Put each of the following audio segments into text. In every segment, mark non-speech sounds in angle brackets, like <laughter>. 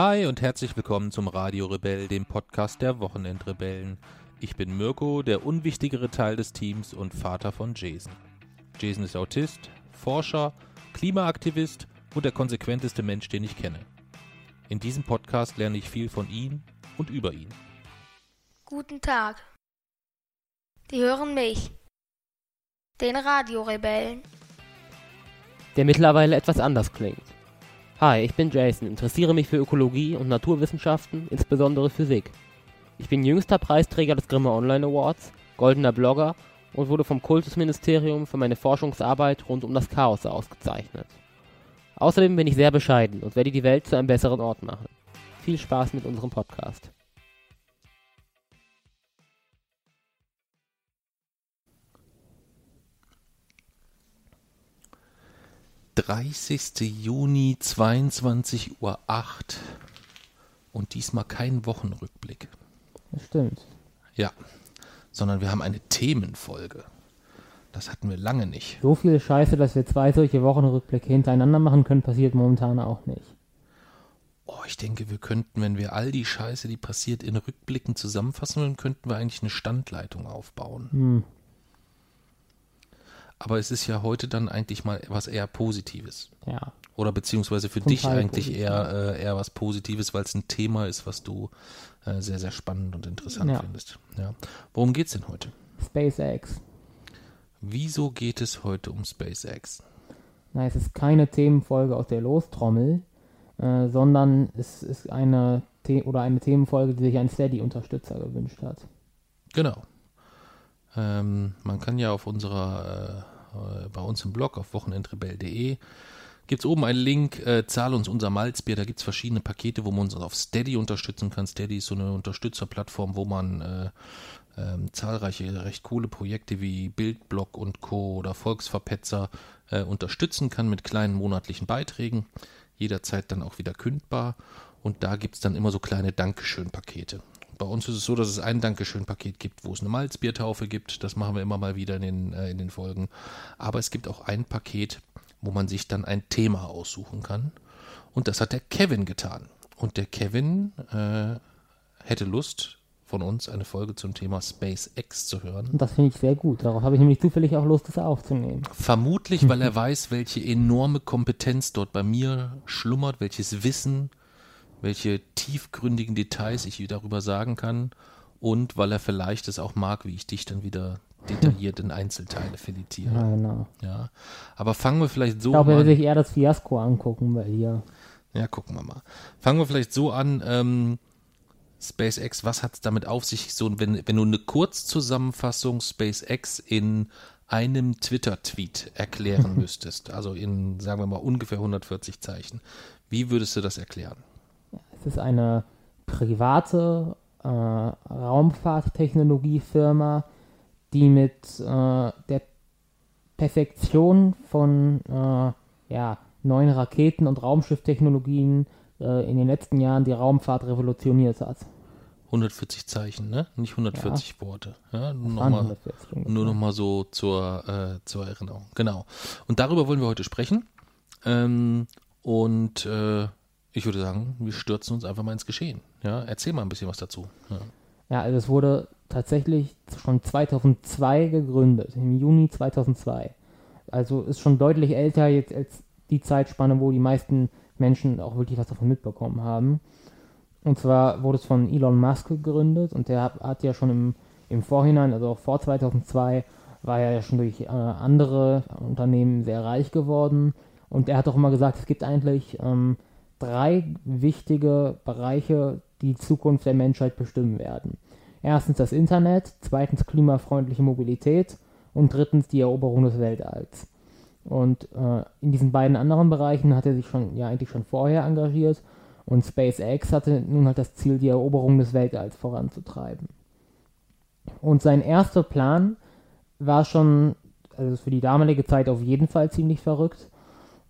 Hi und herzlich willkommen zum Radio Rebell, dem Podcast der Wochenendrebellen. Ich bin Mirko, der unwichtigere Teil des Teams und Vater von Jason. Jason ist Autist, Forscher, Klimaaktivist und der konsequenteste Mensch, den ich kenne. In diesem Podcast lerne ich viel von ihm und über ihn. Guten Tag. Die hören mich. Den Radiorebellen. Der mittlerweile etwas anders klingt. Hi, ich bin Jason, interessiere mich für Ökologie und Naturwissenschaften, insbesondere Physik. Ich bin jüngster Preisträger des Grimme Online Awards, goldener Blogger und wurde vom Kultusministerium für meine Forschungsarbeit rund um das Chaos ausgezeichnet. Außerdem bin ich sehr bescheiden und werde die Welt zu einem besseren Ort machen. Viel Spaß mit unserem Podcast. Dreißigste Juni, 22 Uhr acht und diesmal kein Wochenrückblick. Das stimmt. Ja, sondern wir haben eine Themenfolge. Das hatten wir lange nicht. So viel Scheiße, dass wir zwei solche Wochenrückblicke hintereinander machen können, passiert momentan auch nicht. Oh, ich denke, wir könnten, wenn wir all die Scheiße, die passiert, in Rückblicken zusammenfassen, dann könnten wir eigentlich eine Standleitung aufbauen. Hm. Aber es ist ja heute dann eigentlich mal was eher Positives. Ja. Oder beziehungsweise für Zum dich eigentlich positiv. eher, äh, eher was Positives, weil es ein Thema ist, was du äh, sehr, sehr spannend und interessant Ja. findest. Ja. Worum geht's denn heute? SpaceX. Wieso geht es heute um SpaceX? Na, es ist keine Themenfolge aus der Lostrommel, äh, sondern es ist eine The oder eine Themenfolge, die sich ein Steady-Unterstützer gewünscht hat. Genau. Ähm, man kann ja auf unserer, äh, äh, bei uns im Blog auf wochenendrebell.de gibt es oben einen Link, äh, zahl uns unser Malzbier, da gibt es verschiedene Pakete, wo man uns auf Steady unterstützen kann. Steady ist so eine Unterstützerplattform, wo man äh, ähm, zahlreiche recht coole Projekte wie Bildblog und Co. oder Volksverpetzer äh, unterstützen kann mit kleinen monatlichen Beiträgen, jederzeit dann auch wieder kündbar. Und da gibt es dann immer so kleine Dankeschön-Pakete. Bei uns ist es so, dass es ein Dankeschön-Paket gibt, wo es eine Malzbiertaufe gibt. Das machen wir immer mal wieder in den, äh, in den Folgen. Aber es gibt auch ein Paket, wo man sich dann ein Thema aussuchen kann. Und das hat der Kevin getan. Und der Kevin äh, hätte Lust, von uns eine Folge zum Thema SpaceX zu hören. Und das finde ich sehr gut. Darauf habe ich nämlich zufällig auch Lust, das aufzunehmen. Vermutlich, weil <laughs> er weiß, welche enorme Kompetenz dort bei mir schlummert, welches Wissen, welche tiefgründigen Details ich darüber sagen kann und weil er vielleicht es auch mag, wie ich dich dann wieder detailliert in Einzelteile filetiere. Ja, genau. Ja, aber fangen wir vielleicht so Ich glaube, er an. will sich eher das Fiasko angucken, weil hier. Ja, gucken wir mal. Fangen wir vielleicht so an. Ähm, SpaceX, was hat es damit auf sich? So, wenn, wenn du eine Kurzzusammenfassung SpaceX in einem Twitter-Tweet erklären <laughs> müsstest, also in, sagen wir mal, ungefähr 140 Zeichen, wie würdest du das erklären? Es ist eine private äh, Raumfahrttechnologiefirma, die mit äh, der Perfektion von äh, ja, neuen Raketen und Raumschifftechnologien äh, in den letzten Jahren die Raumfahrt revolutioniert hat. 140 Zeichen, ne? Nicht 140 Worte. Ja, nur nochmal 140 ungefähr. nur noch mal so zur, äh, zur Erinnerung. Genau. Und darüber wollen wir heute sprechen. Ähm, und äh, ich würde sagen, wir stürzen uns einfach mal ins Geschehen. Ja, erzähl mal ein bisschen was dazu. Ja. Ja, also es wurde tatsächlich schon 2002 gegründet, im Juni 2002. Also ist schon deutlich älter jetzt als die Zeitspanne, wo die meisten Menschen auch wirklich was davon mitbekommen haben. Und zwar wurde es von Elon Musk gegründet und der hat, ja schon im, im Vorhinein, also auch vor 2002, war er ja schon durch äh, andere Unternehmen sehr reich geworden. Und er hat auch immer gesagt, es gibt eigentlich ähm, drei wichtige Bereiche, die Zukunft der Menschheit bestimmen werden. Erstens das Internet, zweitens klimafreundliche Mobilität und drittens die Eroberung des Weltalls. Und äh, in diesen beiden anderen Bereichen hat er sich schon, ja eigentlich schon vorher engagiert und SpaceX hatte nun halt das Ziel, die Eroberung des Weltalls voranzutreiben. Und sein erster Plan war schon, also für die damalige Zeit auf jeden Fall ziemlich verrückt.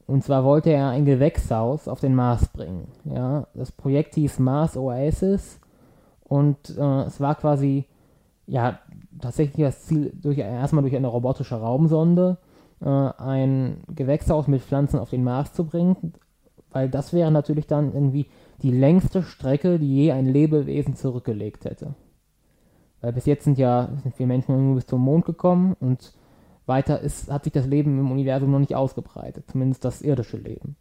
Und zwar wollte er ein Gewächshaus auf den Mars bringen. Ja, das Projekt hieß Mars Oasis und äh, es war quasi ja tatsächlich das Ziel, durch, erstmal durch eine robotische Raumsonde äh, ein Gewächshaus mit Pflanzen auf den Mars zu bringen. weil das wäre natürlich dann irgendwie die längste Strecke, die je ein Lebewesen zurückgelegt hätte. Weil bis jetzt sind ja sind wir Menschen nur bis zum Mond gekommen und weiter ist, hat sich das Leben im Universum noch nicht ausgebreitet, zumindest das irdische Leben.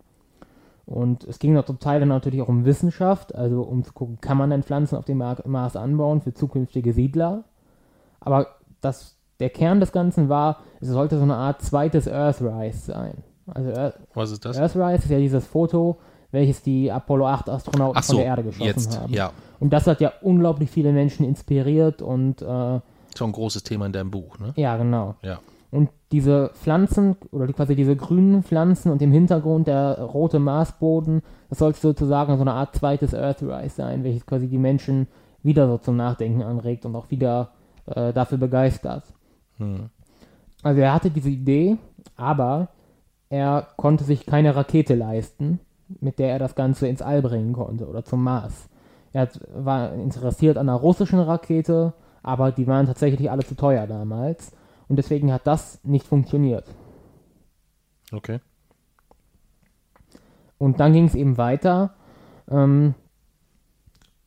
Und es ging noch zum Teil dann natürlich auch um Wissenschaft, also um zu gucken, kann man denn Pflanzen auf dem Mars anbauen für zukünftige Siedler. Aber das, der Kern des Ganzen war, es sollte so eine Art zweites Earthrise sein. Also Earth, Was ist das? Earthrise ist ja dieses Foto, welches die Apollo 8 Astronauten so, von der Erde geschossen jetzt, haben. ja. Und das hat ja unglaublich viele Menschen inspiriert und äh, So ein großes Thema in deinem Buch, ne? ja, genau. Ja. Und diese Pflanzen oder quasi diese grünen Pflanzen und im Hintergrund der rote Marsboden, das sollte sozusagen so eine Art zweites Earthrise sein, welches quasi die Menschen wieder so zum Nachdenken anregt und auch wieder äh, dafür begeistert. Hm. Also er hatte diese Idee, aber er konnte sich keine Rakete leisten, mit der er das Ganze ins All bringen konnte oder zum Mars. Er hat, war interessiert an einer russischen Rakete, aber die waren tatsächlich alle zu teuer damals. Und deswegen hat das nicht funktioniert. Okay. Und dann ging es eben weiter. Ähm,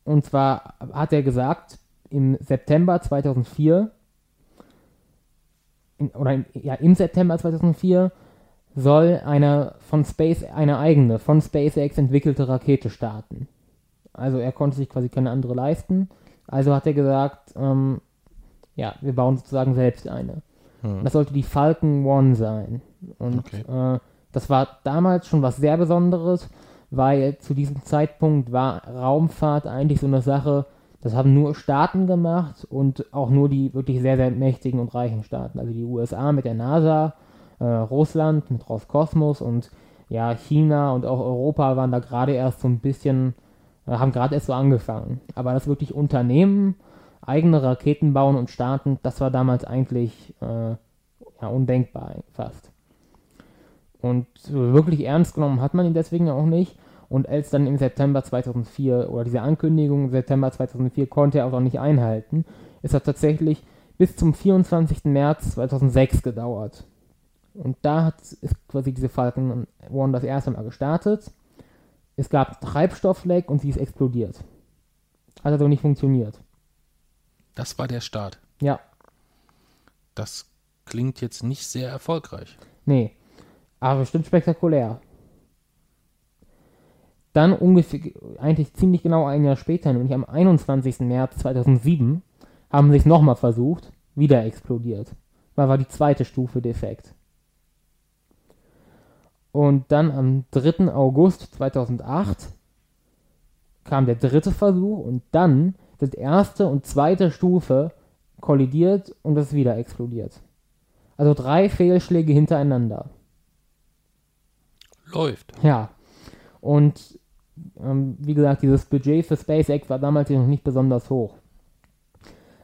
und zwar hat er gesagt, im September 2004, in, oder im, ja, im September 2004 soll eine von Space, eine eigene von SpaceX entwickelte Rakete starten. Also er konnte sich quasi keine andere leisten. Also hat er gesagt, ähm, ja, wir bauen sozusagen selbst eine. Hm. Das sollte die Falcon One sein. Und Okay. äh, das war damals schon was sehr Besonderes, weil zu diesem Zeitpunkt war Raumfahrt eigentlich so eine Sache, das haben nur Staaten gemacht und auch nur die wirklich sehr, sehr mächtigen und reichen Staaten. Also die USA mit der NASA, äh, Russland mit Roskosmos und ja, China und auch Europa waren da gerade erst so ein bisschen, äh, haben gerade erst so angefangen. Aber das wirklich Unternehmen, eigene Raketen bauen und starten, das war damals eigentlich äh, ja, undenkbar fast. Und wirklich ernst genommen hat man ihn deswegen auch nicht. Und als dann im September 2004 oder diese Ankündigung im September 2004 konnte er auch noch nicht einhalten, es hat tatsächlich bis zum 24. März 2006 gedauert. Und da hat ist quasi diese Falcon One das erste Mal gestartet. Es gab Treibstoffleck und sie ist explodiert. Hat also nicht funktioniert. Das war der Start. Ja, Das klingt jetzt nicht sehr erfolgreich. Nee, aber bestimmt spektakulär. Dann ungefähr, eigentlich ziemlich genau ein Jahr später, nämlich am 21. März 2007, haben sie es nochmal versucht, wieder explodiert. Weil war die zweite Stufe defekt. Und dann am 3. August 2008 kam der dritte Versuch und dann sind erste und zweite Stufe kollidiert und es wieder explodiert. Also drei Fehlschläge hintereinander. Läuft. Ja. Und ähm, wie gesagt, dieses Budget für SpaceX war damals noch nicht besonders hoch.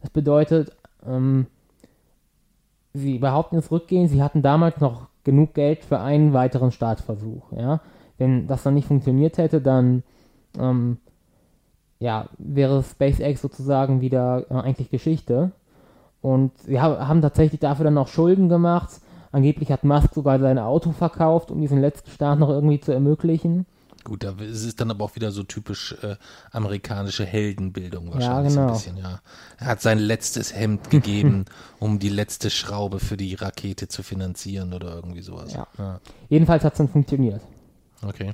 Das bedeutet, ähm, sie behaupten es rückgehend, sie hatten damals noch genug Geld für einen weiteren Startversuch. Ja? Wenn das dann nicht funktioniert hätte, dann ähm, ja, wäre SpaceX sozusagen wieder äh, eigentlich Geschichte. Und sie ha haben tatsächlich dafür dann auch Schulden gemacht. Angeblich hat Musk sogar sein Auto verkauft, um diesen letzten Start noch irgendwie zu ermöglichen. Gut, da ist es dann aber auch wieder so typisch äh, amerikanische Heldenbildung wahrscheinlich so genau. ein bisschen, ja. Er hat sein letztes Hemd gegeben, <laughs> um die letzte Schraube für die Rakete zu finanzieren oder irgendwie sowas. Ja. ja. Jedenfalls hat es dann funktioniert. Okay.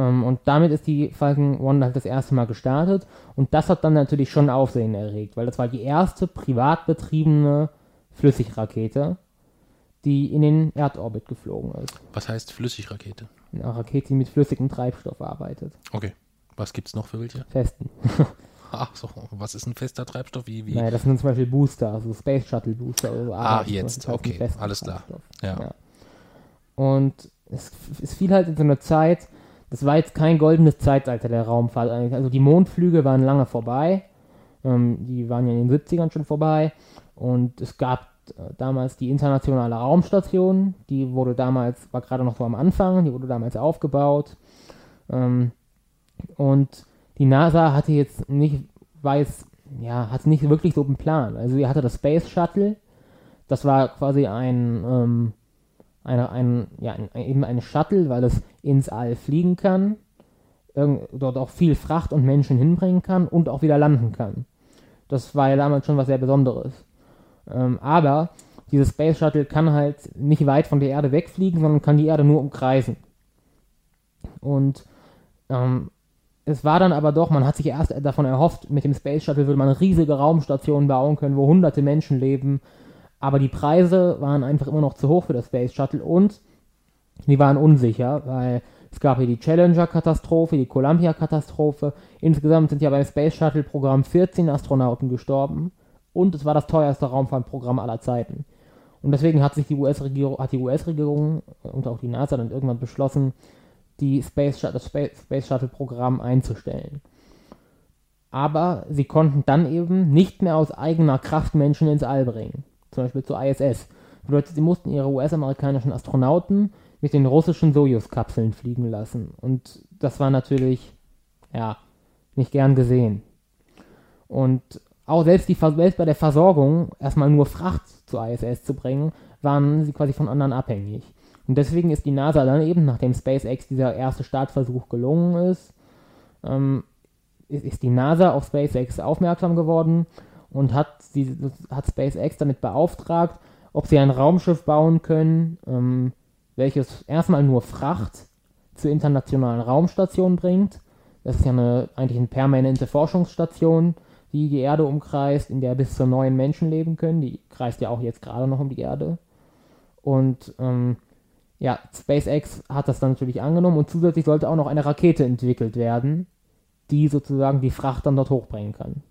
Ähm, und damit ist die Falcon One halt das erste Mal gestartet. Und das hat dann natürlich schon Aufsehen erregt, weil das war die erste privat betriebene Flüssigrakete, die in den Erdorbit geflogen ist. Was heißt Flüssigrakete? Eine Rakete, die mit flüssigem Treibstoff arbeitet. Okay. Was gibt's noch für welche? Festen. <laughs> Ach so, was ist ein fester Treibstoff? Wie, wie? Naja, das sind zum Beispiel Booster, also Space Shuttle Booster oder so. Ah, jetzt, heißt okay, alles klar. Treibstoff. Ja. Und es, es fiel halt in so eine Zeit, das war jetzt kein goldenes Zeitalter der Raumfahrt. Also die Mondflüge waren lange vorbei. Ähm, die waren ja in den 70ern schon vorbei. Und es gab äh, damals die internationale Raumstation. Die wurde damals, war gerade noch so am Anfang, die wurde damals aufgebaut. Ähm, und die NASA hatte jetzt nicht, weiß, ja, hatte nicht wirklich so einen Plan. Also sie hatte das Space Shuttle. Das war quasi ein, ähm, eine, ein, ja, ein, eben eine Shuttle, weil es ins All fliegen kann, dort auch viel Fracht und Menschen hinbringen kann und auch wieder landen kann. Das war ja damals schon was sehr Besonderes. Ähm, aber dieses Space Shuttle kann halt nicht weit von der Erde wegfliegen, sondern kann die Erde nur umkreisen. Und ähm, es war dann aber doch, man hat sich erst davon erhofft, mit dem Space Shuttle würde man riesige Raumstationen bauen können, wo hunderte Menschen leben. Aber die Preise waren einfach immer noch zu hoch für das Space Shuttle und die waren unsicher, weil es gab hier die Challenger-Katastrophe, die Columbia-Katastrophe. Insgesamt sind ja beim Space Shuttle-Programm 14 Astronauten gestorben und es war das teuerste Raumfahrtprogramm aller Zeiten. Und deswegen hat sich die US-Regierung, US-Regierung und auch die NASA dann irgendwann beschlossen, die Space, das Space Shuttle-Programm einzustellen. Aber sie konnten dann eben nicht mehr aus eigener Kraft Menschen ins All bringen. Zum Beispiel zur ISS. Bedeutet, sie mussten ihre US-amerikanischen Astronauten mit den russischen Sojus-Kapseln fliegen lassen. Und das war natürlich, ja, nicht gern gesehen. Und auch selbst, die, selbst bei der Versorgung, erstmal nur Fracht zur ISS zu bringen, waren sie quasi von anderen abhängig. Und deswegen ist die NASA dann eben, nachdem SpaceX dieser erste Startversuch gelungen ist, ähm, ist die NASA auf SpaceX aufmerksam geworden und hat, sie, hat SpaceX damit beauftragt, ob sie ein Raumschiff bauen können, ähm, welches erstmal nur Fracht zur internationalen Raumstation bringt. Das ist ja eine, eigentlich eine permanente Forschungsstation, die die Erde umkreist, in der bis zu neun Menschen leben können. Die kreist ja auch jetzt gerade noch um die Erde. Und ähm, ja, SpaceX hat das dann natürlich angenommen und zusätzlich sollte auch noch eine Rakete entwickelt werden, die sozusagen die Fracht dann dort hochbringen kann.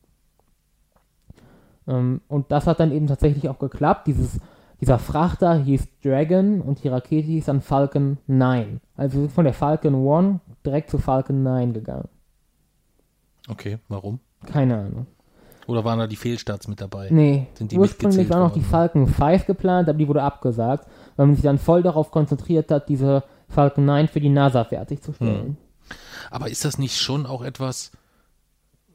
Ähm, und das hat dann eben tatsächlich auch geklappt. Dieses dieser Frachter hieß Dragon und die Rakete hieß dann Falcon 9. Also wir sind von der Falcon 1 direkt zu Falcon 9 gegangen. Okay, warum? Keine Ahnung. Oder waren da die Fehlstarts mit dabei? Nee, Sind die ursprünglich war noch die Falcon 5 geplant, aber die wurde abgesagt, weil man sich dann voll darauf konzentriert hat, diese Falcon 9 für die NASA fertigzustellen. Hm. Aber ist das nicht schon auch etwas,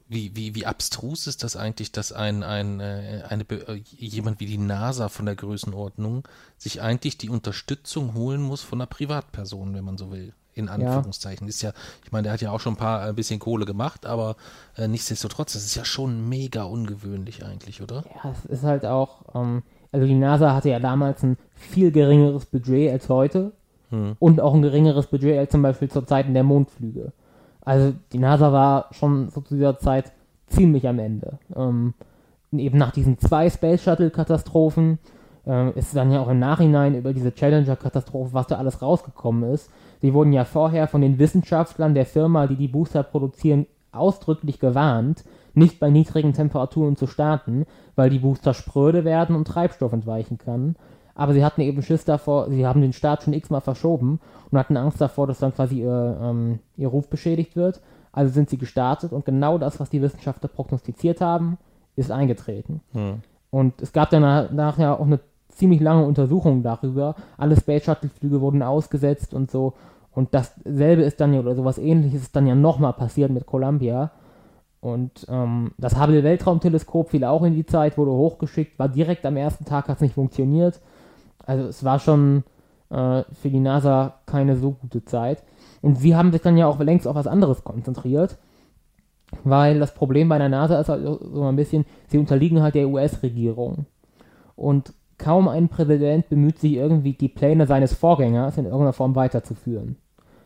wie, wie, wie abstrus ist das eigentlich, dass ein, ein, äh, eine, äh, jemand wie die NASA von der Größenordnung sich eigentlich die Unterstützung holen muss von einer Privatperson, wenn man so will? In Anführungszeichen. Ja. Ist ja, ich meine, der hat ja auch schon ein paar ein bisschen Kohle gemacht, aber äh, nichtsdestotrotz, das ist ja schon mega ungewöhnlich eigentlich, oder? Ja, es ist halt auch, ähm, also die NASA hatte ja damals ein viel geringeres Budget als heute hm. und auch ein geringeres Budget als zum Beispiel zur Zeiten der Mondflüge. Also die NASA war schon so zu dieser Zeit ziemlich am Ende. Ähm, eben nach diesen zwei Space Shuttle-Katastrophen äh, ist dann ja auch im Nachhinein über diese Challenger-Katastrophe, was da alles rausgekommen ist. Die wurden ja vorher von den Wissenschaftlern der Firma, die die Booster produzieren, ausdrücklich gewarnt, nicht bei niedrigen Temperaturen zu starten, weil die Booster spröde werden und Treibstoff entweichen kann aber sie hatten eben Schiss davor, sie haben den Start schon x-mal verschoben und hatten Angst davor, dass dann quasi ihr, ähm, ihr Ruf beschädigt wird. Also sind sie gestartet und genau das, was die Wissenschaftler prognostiziert haben, ist eingetreten. Hm. Und es gab dann nachher auch eine ziemlich lange Untersuchung darüber. Alle Space Shuttle-Flüge wurden ausgesetzt und so. Und dasselbe ist dann ja, oder sowas ähnliches ist dann ja nochmal passiert mit Columbia. Und ähm, das Hubble Weltraumteleskop fiel auch in die Zeit, wurde hochgeschickt, war direkt am ersten Tag, hat es nicht funktioniert. Also es war schon äh, für die NASA keine so gute Zeit. Und sie haben sich dann ja auch längst auf was anderes konzentriert, weil das Problem bei der NASA ist halt so ein bisschen, sie unterliegen halt der US-Regierung. Und kaum ein Präsident bemüht sich irgendwie, die Pläne seines Vorgängers in irgendeiner Form weiterzuführen.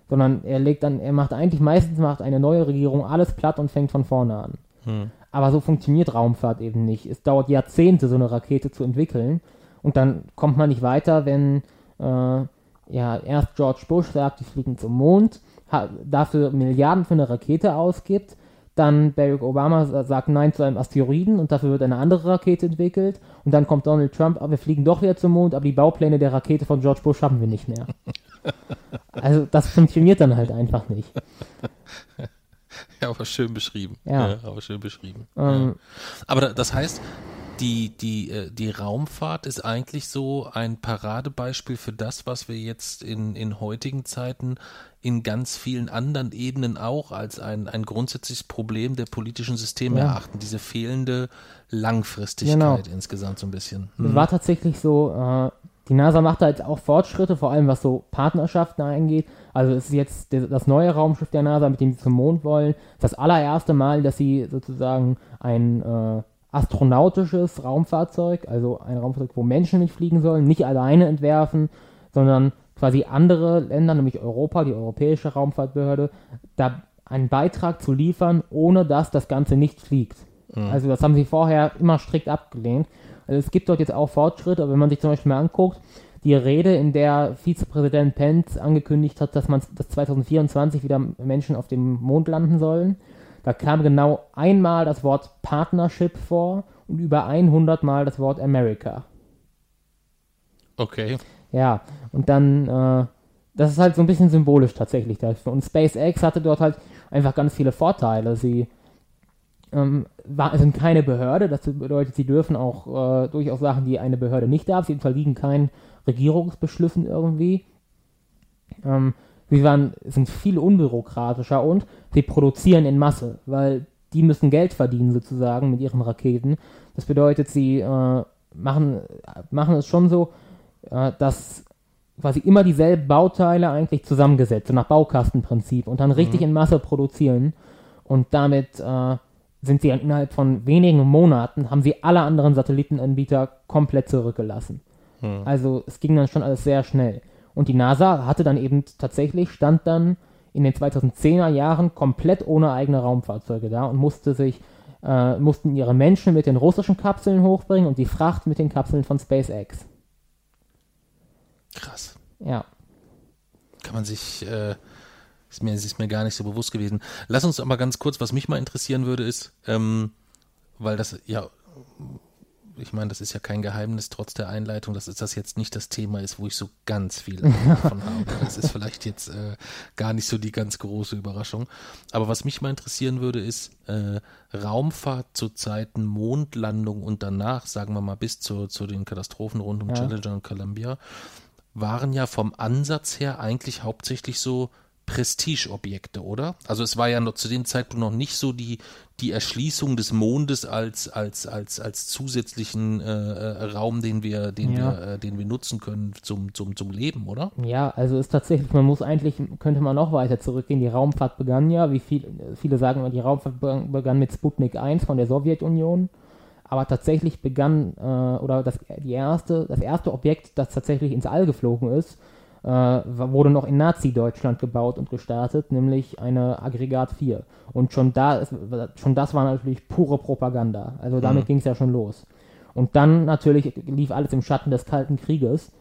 Sondern er legt dann, er macht eigentlich meistens macht eine neue Regierung alles platt und fängt von vorne an. Hm. Aber so funktioniert Raumfahrt eben nicht. Es dauert Jahrzehnte, so eine Rakete zu entwickeln. Und dann kommt man nicht weiter, wenn äh, ja erst George Bush sagt, die fliegen zum Mond, dafür Milliarden für eine Rakete ausgibt, dann Barack Obama sagt Nein zu einem Asteroiden und dafür wird eine andere Rakete entwickelt. Und dann kommt Donald Trump, aber wir fliegen doch wieder zum Mond, aber die Baupläne der Rakete von George Bush haben wir nicht mehr. <laughs> Also das funktioniert dann halt einfach nicht. <laughs> Ja, aber schön beschrieben. Ja, ja aber schön beschrieben. Ähm, ja. Aber das heißt, die, die, äh, die Raumfahrt ist eigentlich so ein Paradebeispiel für das, was wir jetzt in, in heutigen Zeiten in ganz vielen anderen Ebenen auch als ein, ein grundsätzliches Problem der politischen Systeme ja. erachten. Diese fehlende Langfristigkeit genau. insgesamt so ein bisschen. Hm. Es war tatsächlich so, äh, die NASA macht da jetzt auch Fortschritte, vor allem was so Partnerschaften angeht. Also es ist jetzt das neue Raumschiff der NASA, mit dem sie zum Mond wollen. Das allererste Mal, dass sie sozusagen ein äh, astronautisches Raumfahrzeug, also ein Raumfahrzeug, wo Menschen nicht fliegen sollen, nicht alleine entwerfen, sondern quasi andere Länder, nämlich Europa, die Europäische Raumfahrtbehörde, da einen Beitrag zu liefern, ohne dass das Ganze nicht fliegt. Also das haben sie vorher immer strikt abgelehnt. Also es gibt dort jetzt auch Fortschritte, aber wenn man sich zum Beispiel mal anguckt, die Rede, in der Vizepräsident Pence angekündigt hat, dass man dass 2024 wieder Menschen auf dem Mond landen sollen, da kam genau einmal das Wort Partnership vor und über 100 Mal das Wort America. Okay. Ja, und dann, äh, das ist halt so ein bisschen symbolisch tatsächlich dafür. Und SpaceX hatte dort halt einfach ganz viele Vorteile. Sie ähm, war, sind keine Behörde, das bedeutet, sie dürfen auch äh, durchaus Sachen, die eine Behörde nicht darf. Sie unterliegen keinen Regierungsbeschlüssen irgendwie. Ähm, sie waren, sind viel unbürokratischer und sie produzieren in Masse, weil die müssen Geld verdienen sozusagen mit ihren Raketen. Das bedeutet, sie äh, machen, machen es schon so, äh, dass quasi immer dieselben Bauteile eigentlich zusammengesetzt, so nach Baukastenprinzip und dann richtig in Masse produzieren und damit äh, sind sie innerhalb von wenigen Monaten, haben sie alle anderen Satellitenanbieter komplett zurückgelassen. Also es ging dann schon alles sehr schnell. Und die NASA hatte dann eben tatsächlich, stand dann in den 2010er Jahren komplett ohne eigene Raumfahrzeuge da und musste sich, äh, mussten ihre Menschen mit den russischen Kapseln hochbringen und die Fracht mit den Kapseln von SpaceX. Krass. Ja. Kann man sich, äh, ist mir, ist mir gar nicht so bewusst gewesen. Lass uns aber ganz kurz, was mich mal interessieren würde, ist, ähm, weil das, ja, ich meine, das ist ja kein Geheimnis, trotz der Einleitung, dass das jetzt nicht das Thema ist, wo ich so ganz viel <laughs> davon habe. Das ist vielleicht jetzt äh, gar nicht so die ganz große Überraschung. Aber was mich mal interessieren würde, ist äh, Raumfahrt zu Zeiten Mondlandung und danach, sagen wir mal bis zu, zu den Katastrophen rund um Ja. Challenger und Columbia, waren ja vom Ansatz her eigentlich hauptsächlich so Prestigeobjekte, oder? Also es war ja noch zu dem Zeitpunkt noch nicht so die, die Erschließung des Mondes als, als, als, als zusätzlichen äh, äh, Raum, den wir, den Ja. wir, äh, den wir nutzen können zum, zum, zum Leben, oder? Ja, also ist tatsächlich, man muss eigentlich, könnte man noch weiter zurückgehen. Die Raumfahrt begann ja, wie viel, viele sagen die Raumfahrt begann, begann mit Sputnik 1 von der Sowjetunion. Aber tatsächlich begann, äh, oder das, die erste, das erste Objekt, das tatsächlich ins All geflogen ist, äh, wurde noch in Nazi-Deutschland gebaut und gestartet, nämlich eine Aggregat 4. Und schon da, schon das war natürlich pure Propaganda. Also damit ging es ja schon los. Und dann natürlich lief alles im Schatten des Kalten Krieges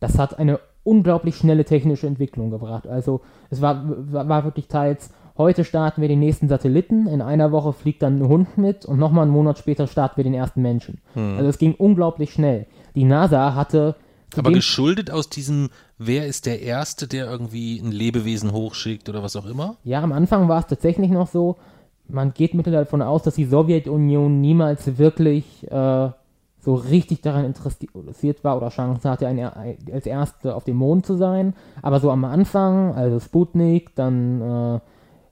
das hat eine unglaublich schnelle technische Entwicklung gebracht. Also es war, war, wirklich teils, heute starten wir den nächsten Satelliten, in einer Woche fliegt dann ein Hund mit und nochmal einen Monat später starten wir den ersten Menschen. Also es ging unglaublich schnell. Die NASA hatte Aber geschuldet aus diesem, wer ist der Erste, der irgendwie ein Lebewesen hochschickt oder was auch immer? Ja, am Anfang war es tatsächlich noch so, man geht mittlerweile davon aus, dass die Sowjetunion niemals wirklich äh, so richtig daran interessiert war oder Chance hatte, ein, ein, als Erste auf dem Mond zu sein. Aber so am Anfang, also Sputnik, dann äh,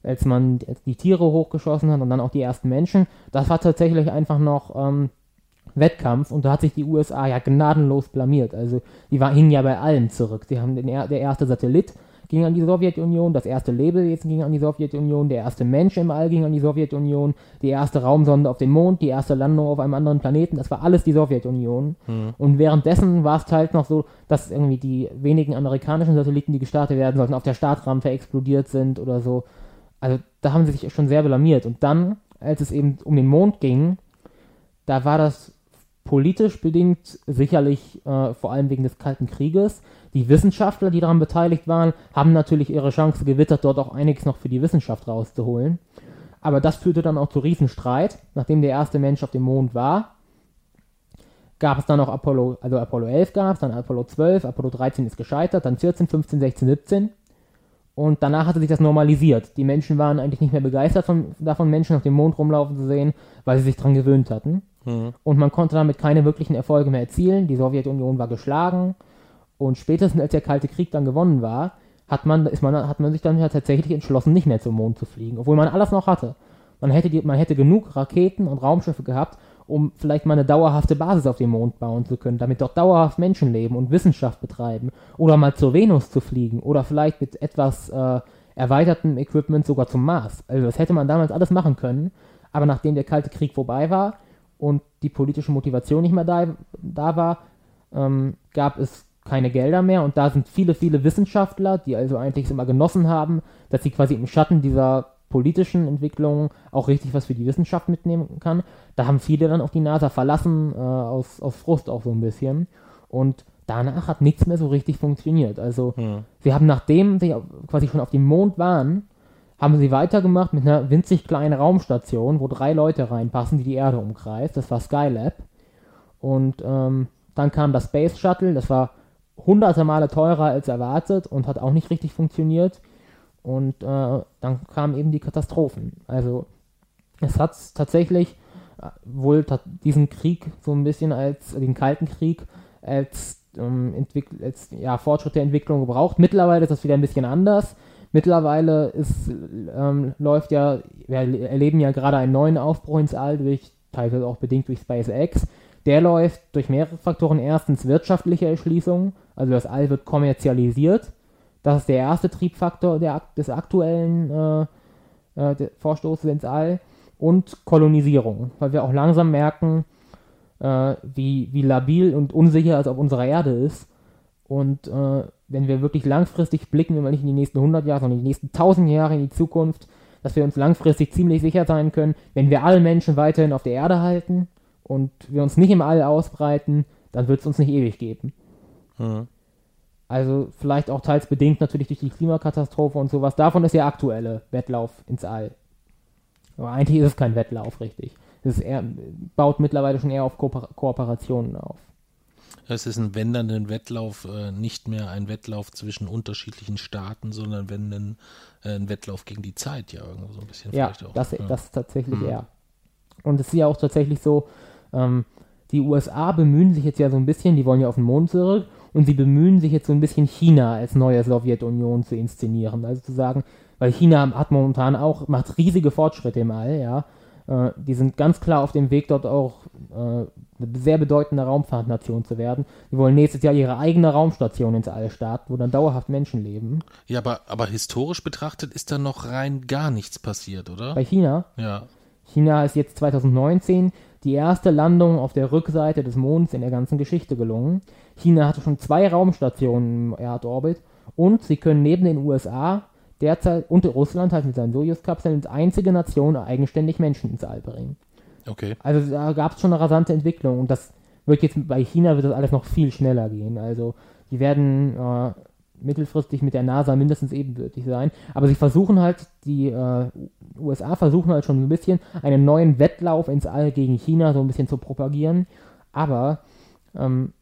als man die Tiere hochgeschossen hat und dann auch die ersten Menschen, das war tatsächlich einfach noch ähm, Wettkampf und da hat sich die USA ja gnadenlos blamiert. Also die war, hingen ja bei allen zurück. Sie haben den, er- der erste Satellit ging an die Sowjetunion, das erste Lebewesen ging an die Sowjetunion, der erste Mensch im All ging an die Sowjetunion, die erste Raumsonde auf dem Mond, die erste Landung auf einem anderen Planeten, das war alles die Sowjetunion. Und währenddessen war es halt noch so, dass irgendwie die wenigen amerikanischen Satelliten, die gestartet werden sollten, auf der Startrampe explodiert sind oder so. Also da haben sie sich schon sehr blamiert. Und dann, als es eben um den Mond ging, da war das politisch bedingt sicherlich äh, vor allem wegen des Kalten Krieges. Die Wissenschaftler, die daran beteiligt waren, haben natürlich ihre Chance gewittert, dort auch einiges noch für die Wissenschaft rauszuholen. Aber das führte dann auch zu Riesenstreit. Nachdem der erste Mensch auf dem Mond war, gab es dann noch Apollo, also Apollo 11 gab es, dann Apollo 12, Apollo 13 ist gescheitert, dann 14, 15, 16, 17. Und danach hatte sich das normalisiert. Die Menschen waren eigentlich nicht mehr begeistert von, davon, Menschen auf dem Mond rumlaufen zu sehen, weil sie sich dran gewöhnt hatten. Und man konnte damit keine wirklichen Erfolge mehr erzielen. Die Sowjetunion war geschlagen. Und spätestens als der Kalte Krieg dann gewonnen war, hat man, ist man, hat man sich dann ja tatsächlich entschlossen, nicht mehr zum Mond zu fliegen, obwohl man alles noch hatte. Man hätte, die, man hätte genug Raketen und Raumschiffe gehabt, um vielleicht mal eine dauerhafte Basis auf dem Mond bauen zu können, damit dort dauerhaft Menschen leben und Wissenschaft betreiben oder mal zur Venus zu fliegen oder vielleicht mit etwas äh, erweitertem Equipment sogar zum Mars. Also das hätte man damals alles machen können, aber nachdem der Kalte Krieg vorbei war und die politische Motivation nicht mehr da, da war, ähm, gab es keine Gelder mehr und da sind viele, viele Wissenschaftler, die also eigentlich immer genossen haben, dass sie quasi im Schatten dieser politischen Entwicklungen auch richtig was für die Wissenschaft mitnehmen kann. Da haben viele dann auch die NASA verlassen, äh, aus, aus Frust auch so ein bisschen. Und danach hat nichts mehr so richtig funktioniert. Also Hm. sie haben, nachdem sie quasi schon auf dem Mond waren, haben sie weitergemacht mit einer winzig kleinen Raumstation, wo drei Leute reinpassen, die die Erde umkreist. Das war Skylab. Und ähm, dann kam das Space Shuttle, das war hunderte Male teurer als erwartet und hat auch nicht richtig funktioniert. Und äh, dann kamen eben die Katastrophen. Also es hat tatsächlich äh, wohl diesen Krieg so ein bisschen als den Kalten Krieg als, ähm, als ja, Fortschritt der Entwicklung gebraucht. Mittlerweile ist das wieder ein bisschen anders. Mittlerweile ist, ähm, läuft ja, wir erleben ja gerade einen neuen Aufbruch ins All, durch, teilweise auch bedingt durch SpaceX. Der läuft durch mehrere Faktoren. Erstens wirtschaftliche Erschließung, also das All wird kommerzialisiert. Das ist der erste Triebfaktor der, des aktuellen äh, äh, Vorstoßes ins All. Und Kolonisierung, weil wir auch langsam merken, äh, wie, wie labil und unsicher es auf unserer Erde ist. Und äh, wenn wir wirklich langfristig blicken, wenn wir nicht in die nächsten 100 Jahre, sondern in die nächsten 1000 Jahre in die Zukunft, dass wir uns langfristig ziemlich sicher sein können, wenn wir alle Menschen weiterhin auf der Erde halten und wir uns nicht im All ausbreiten, dann wird es uns nicht ewig geben. Hm. Also vielleicht auch teils bedingt natürlich durch die Klimakatastrophe und sowas. Davon ist der aktuelle Wettlauf ins All. Aber eigentlich ist es kein Wettlauf, richtig. Es eher, baut mittlerweile schon eher auf Kooper Kooperationen auf. Es ist ein wendernden Wettlauf, äh, nicht mehr ein Wettlauf zwischen unterschiedlichen Staaten, sondern wenn ein, äh, ein Wettlauf gegen die Zeit, ja, irgendwo so ein bisschen Ja, vielleicht auch. das, ja. das ist tatsächlich Mhm. eher. Und es ist ja auch tatsächlich so, ähm, die USA bemühen sich jetzt ja so ein bisschen, die wollen ja auf den Mond zurück und sie bemühen sich jetzt so ein bisschen China als neue Sowjetunion zu inszenieren. Also zu sagen, weil China hat momentan auch, macht riesige Fortschritte im All, ja. Äh, die sind ganz klar auf dem Weg, dort auch äh, eine sehr bedeutende Raumfahrtnation zu werden. Die wollen nächstes Jahr ihre eigene Raumstation ins All starten, wo dann dauerhaft Menschen leben. ja, aber, aber historisch betrachtet ist da noch rein gar nichts passiert, oder? Bei China Ja. China ist jetzt 2019 die erste Landung auf der Rückseite des Monds in der ganzen Geschichte gelungen. China hatte schon zwei Raumstationen im Erdorbit und sie können neben den USA derzeit und Russland halt mit seinen Sojus-Kapseln als einzige Nation eigenständig Menschen ins All bringen. Okay. Also da gab es schon eine rasante Entwicklung und das wird jetzt bei China wird das alles noch viel schneller gehen. Also die werden äh, mittelfristig mit der NASA mindestens ebenbürtig sein. Aber sie versuchen halt, die äh, USA versuchen halt schon ein bisschen einen neuen Wettlauf ins All gegen China so ein bisschen zu propagieren. Aber ähm,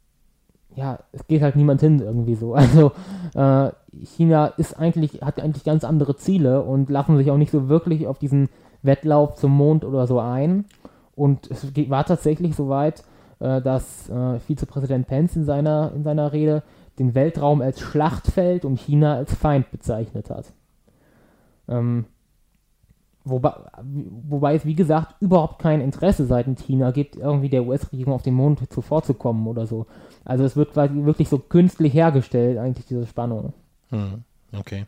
ja, es geht halt niemand hin irgendwie so. <laughs> Also äh, China ist eigentlich, hat eigentlich ganz andere Ziele und lassen sich auch nicht so wirklich auf diesen Wettlauf zum Mond oder so ein. Und es war tatsächlich so weit, äh, dass äh, Vizepräsident Pence in seiner, in seiner Rede den Weltraum als Schlachtfeld und China als Feind bezeichnet hat. Ähm, wobei, wobei es, wie gesagt, überhaupt kein Interesse seitens China gibt, irgendwie der US-Regierung auf den Mond zuvorzukommen oder so. Also es wird quasi wirklich so künstlich hergestellt, eigentlich diese Spannung. Hm. Okay.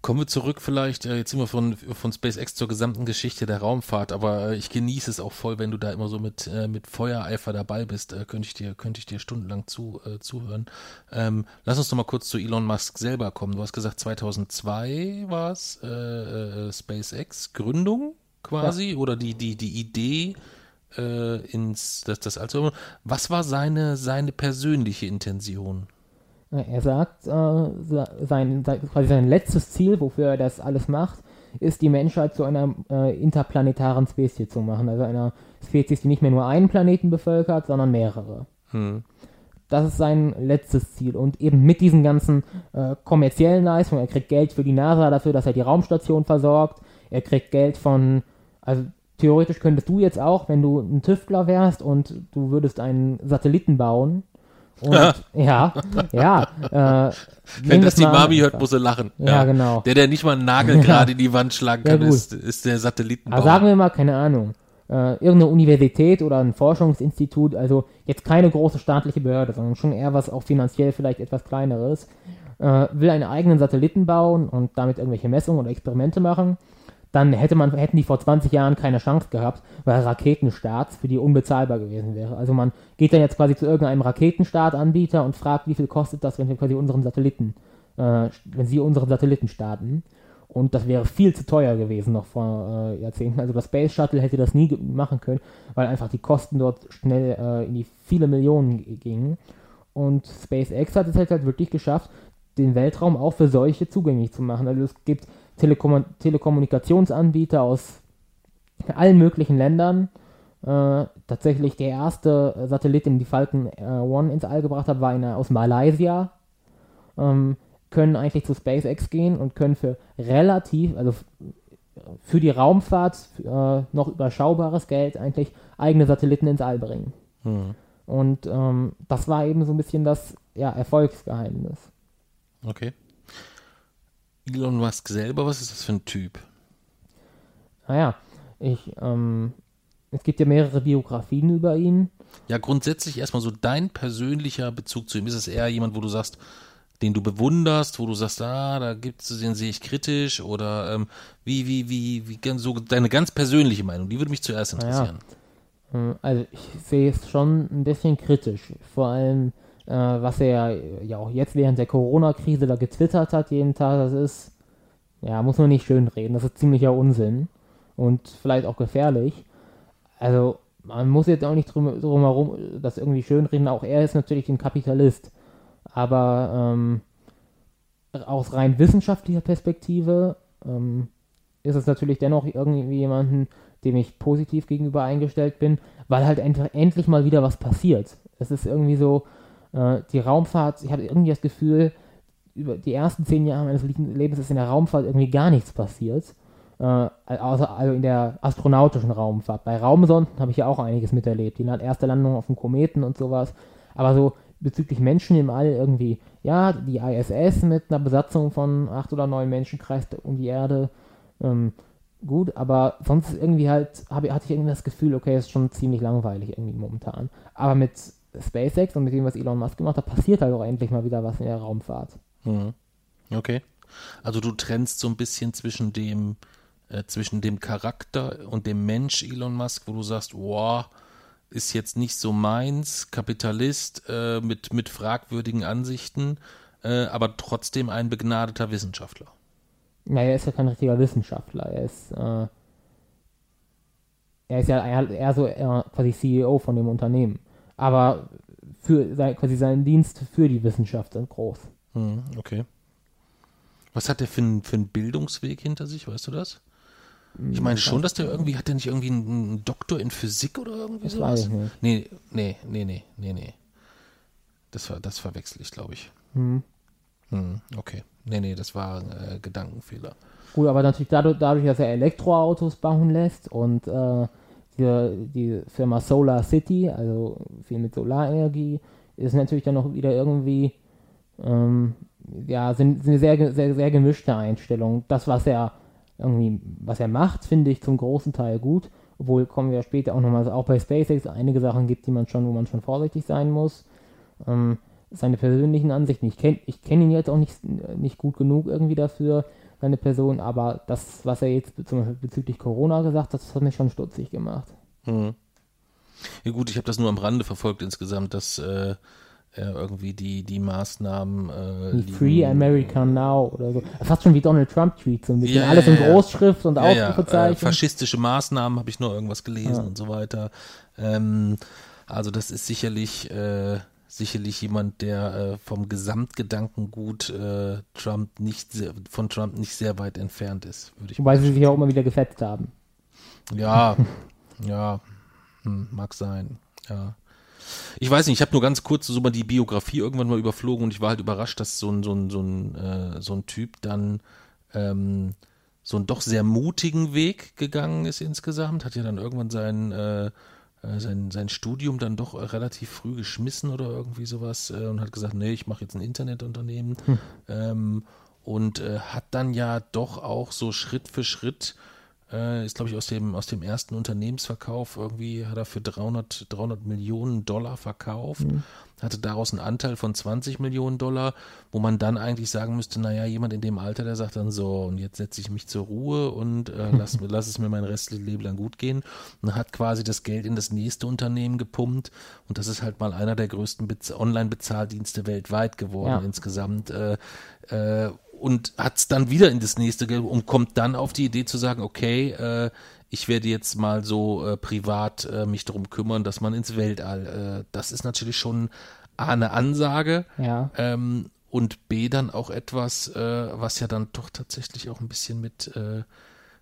Kommen wir zurück vielleicht, äh, jetzt sind wir von, von SpaceX zur gesamten Geschichte der Raumfahrt, aber äh, ich genieße es auch voll, wenn du da immer so mit, äh, mit Feuereifer dabei bist, könnte ich dir, könnte ich dir stundenlang zu, äh, zuhören. Ähm, lass uns doch mal kurz zu Elon Musk selber kommen. Du hast gesagt, 2002 war es äh, äh, SpaceX Gründung quasi oder die, die, die Idee ins, das, das also, was war seine, seine persönliche Intention? Er sagt, äh, se- sein, sein, quasi sein letztes Ziel, wofür er das alles macht, ist die Menschheit zu einer äh, interplanetaren Spezies zu machen. Also einer Spezies, die nicht mehr nur einen Planeten bevölkert, sondern mehrere. Hm. Das ist sein letztes Ziel. Und eben mit diesen ganzen äh, kommerziellen Leistungen, er kriegt Geld für die NASA dafür, dass er die Raumstation versorgt. Er kriegt Geld von, also theoretisch könntest du jetzt auch, wenn du ein Tüftler wärst und du würdest einen Satelliten bauen. Und ja, ja. Äh, Wenn das die mal Mami hört, muss sie lachen. Ja, genau. Der, der nicht mal einen Nagel Ja. gerade in die Wand schlagen Ja, kann, ist, ist der Satellitenbau. Aber sagen wir mal, keine Ahnung, äh, irgendeine Universität oder ein Forschungsinstitut, also jetzt keine große staatliche Behörde, sondern schon eher was auch finanziell vielleicht etwas kleineres, äh, will einen eigenen Satelliten bauen und damit irgendwelche Messungen oder Experimente machen, dann hätte man, hätten die vor 20 Jahren keine Chance gehabt, weil Raketenstarts für die unbezahlbar gewesen wäre. Also man geht dann jetzt quasi zu irgendeinem Raketenstartanbieter und fragt, wie viel kostet das, wenn wir quasi unseren Satelliten, äh, wenn sie unseren Satelliten starten. Und das wäre viel zu teuer gewesen noch vor äh, Jahrzehnten. Also das Space Shuttle hätte das nie machen können, weil einfach die Kosten dort schnell äh, in die viele Millionen gingen. Und SpaceX hat es halt, halt wirklich geschafft, den Weltraum auch für solche zugänglich zu machen. Also es gibt Telekom Telekommunikationsanbieter aus allen möglichen Ländern. Äh, tatsächlich der erste Satellit, den die Falcon äh, One ins All gebracht hat, war einer aus Malaysia. Ähm, können eigentlich zu SpaceX gehen und können für relativ, also für die Raumfahrt äh, noch überschaubares Geld eigentlich eigene Satelliten ins All bringen. Hm. Und ähm, das war eben so ein bisschen das ja, Erfolgsgeheimnis. Okay. Elon Musk selber, was ist das für ein Typ? Naja, ich, ähm, es gibt ja mehrere Biografien über ihn. Ja, grundsätzlich erstmal so dein persönlicher Bezug zu ihm. Ist es eher jemand, wo du sagst, den du bewunderst, wo du sagst, ah, da gibt's den sehe ich kritisch oder ähm, wie, wie, wie, wie, so deine ganz persönliche Meinung, die würde mich zuerst interessieren. Naja. Also ich sehe es schon ein bisschen kritisch, vor allem äh, was er ja auch jetzt während der Corona-Krise da getwittert hat jeden Tag, das ist, ja, muss man nicht schön reden, das ist ziemlicher Unsinn und vielleicht auch gefährlich. Also man muss jetzt auch nicht drum, drum herum das irgendwie schön reden, auch er ist natürlich ein Kapitalist, aber ähm, aus rein wissenschaftlicher Perspektive ähm, ist es natürlich dennoch irgendwie jemanden, dem ich positiv gegenüber eingestellt bin, weil halt einfach endlich mal wieder was passiert. Es ist irgendwie so, äh, die Raumfahrt, ich habe irgendwie das Gefühl, über die ersten zehn Jahre meines Lebens ist in der Raumfahrt irgendwie gar nichts passiert. Äh, also, also in der astronautischen Raumfahrt. Bei Raumsonden habe ich ja auch einiges miterlebt. Die erste Landung auf dem Kometen und sowas. Aber so bezüglich Menschen im All irgendwie, ja, die ISS mit einer Besatzung von acht oder neun Menschen kreist um die Erde. Ähm, gut, aber sonst irgendwie halt, hab, hatte ich irgendwie das Gefühl, okay, ist schon ziemlich langweilig irgendwie momentan. Aber mit SpaceX und mit dem, was Elon Musk gemacht hat, passiert halt auch endlich mal wieder was in der Raumfahrt. Mhm. Okay. Also du trennst so ein bisschen zwischen dem, äh, zwischen dem Charakter und dem Mensch Elon Musk, wo du sagst, wow, ist jetzt nicht so meins, Kapitalist äh, mit, mit fragwürdigen Ansichten, äh, aber trotzdem ein begnadeter Wissenschaftler. Naja, er ist ja kein richtiger Wissenschaftler. Er ist, äh, er ist ja eher, eher so quasi CEO von dem Unternehmen aber für sein, quasi seinen Dienst für die Wissenschaft sind groß. Hm, okay. Was hat der für, ein, für einen Bildungsweg hinter sich, weißt du das? Ich meine schon, dass der irgendwie, hat der nicht irgendwie einen Doktor in Physik oder irgendwie das sowas? Weiß ich nicht. Nee, nee, nee, nee, nee, nee. Das, war, das verwechsel ich, glaube ich. Hm. Hm, okay. Nee, nee, das war ein äh, Gedankenfehler. Gut, aber natürlich dadurch, dadurch, dass er Elektroautos bauen lässt und äh, die, die Firma Solar City, also viel mit Solarenergie, ist natürlich dann noch wieder irgendwie, ähm, ja, sind, sind sehr, sehr, sehr gemischte Einstellungen. Das, was er irgendwie, was er macht, finde ich zum großen Teil gut. Obwohl kommen wir später auch nochmal, also auch bei SpaceX einige Sachen gibt, die man schon, wo man schon vorsichtig sein muss. Ähm, seine persönlichen Ansichten, ich kenne ich kenn ihn jetzt auch nicht, nicht gut genug irgendwie dafür, seine Person, aber das, was er jetzt zum Beispiel bezüglich Corona gesagt hat, das hat mich schon stutzig gemacht. Hm. Ja gut, ich habe das nur am Rande verfolgt insgesamt, dass äh, er irgendwie die, die Maßnahmen äh, die Free America Now oder so. Fast schon wie Donald Trump Tweets, so ein bisschen ja, alles in Großschrift und ja, Ausrufezeichen. Ja, äh, faschistische Maßnahmen habe ich nur irgendwas gelesen und so weiter. Ähm, also das ist sicherlich äh, sicherlich jemand, der äh, vom Gesamtgedankengut äh, Trump nicht sehr, von Trump nicht sehr weit entfernt ist, würde ich Wobei sie sich auch immer wieder gefetzt haben. Ja, ja, hm, mag sein, ja. Ich weiß nicht, ich habe nur ganz kurz so mal die Biografie irgendwann mal überflogen und ich war halt überrascht, dass so ein, so ein, so ein, äh, so ein Typ dann ähm, so einen doch sehr mutigen Weg gegangen ist insgesamt, hat ja dann irgendwann sein äh, äh, sein, sein Studium dann doch relativ früh geschmissen oder irgendwie sowas äh, und hat gesagt, nee, ich mache jetzt ein Internetunternehmen hm. ähm, und äh, hat dann ja doch auch so Schritt für Schritt Äh, ist, glaube ich, aus dem, aus dem ersten Unternehmensverkauf irgendwie hat er für 300, 300 Millionen Dollar verkauft, mhm. Hatte daraus einen Anteil von 20 Millionen Dollar, wo man dann eigentlich sagen müsste, naja, jemand in dem Alter, der sagt dann so, und jetzt setze ich mich zur Ruhe und äh, <laughs> lass, lass es mir mein restliches Leben lang gut gehen und hat quasi das Geld in das nächste Unternehmen gepumpt und das ist halt mal einer der größten Online-Bezahldienste weltweit geworden ja. insgesamt. Äh, äh, und hat es dann wieder in das nächste Geld und kommt dann auf die Idee zu sagen, okay, äh, ich werde jetzt mal so äh, privat äh, mich darum kümmern, dass man ins Weltall. Äh, das ist natürlich schon A, eine Ansage ja. ähm, und B dann auch etwas, äh, was ja dann doch tatsächlich auch ein bisschen mit äh,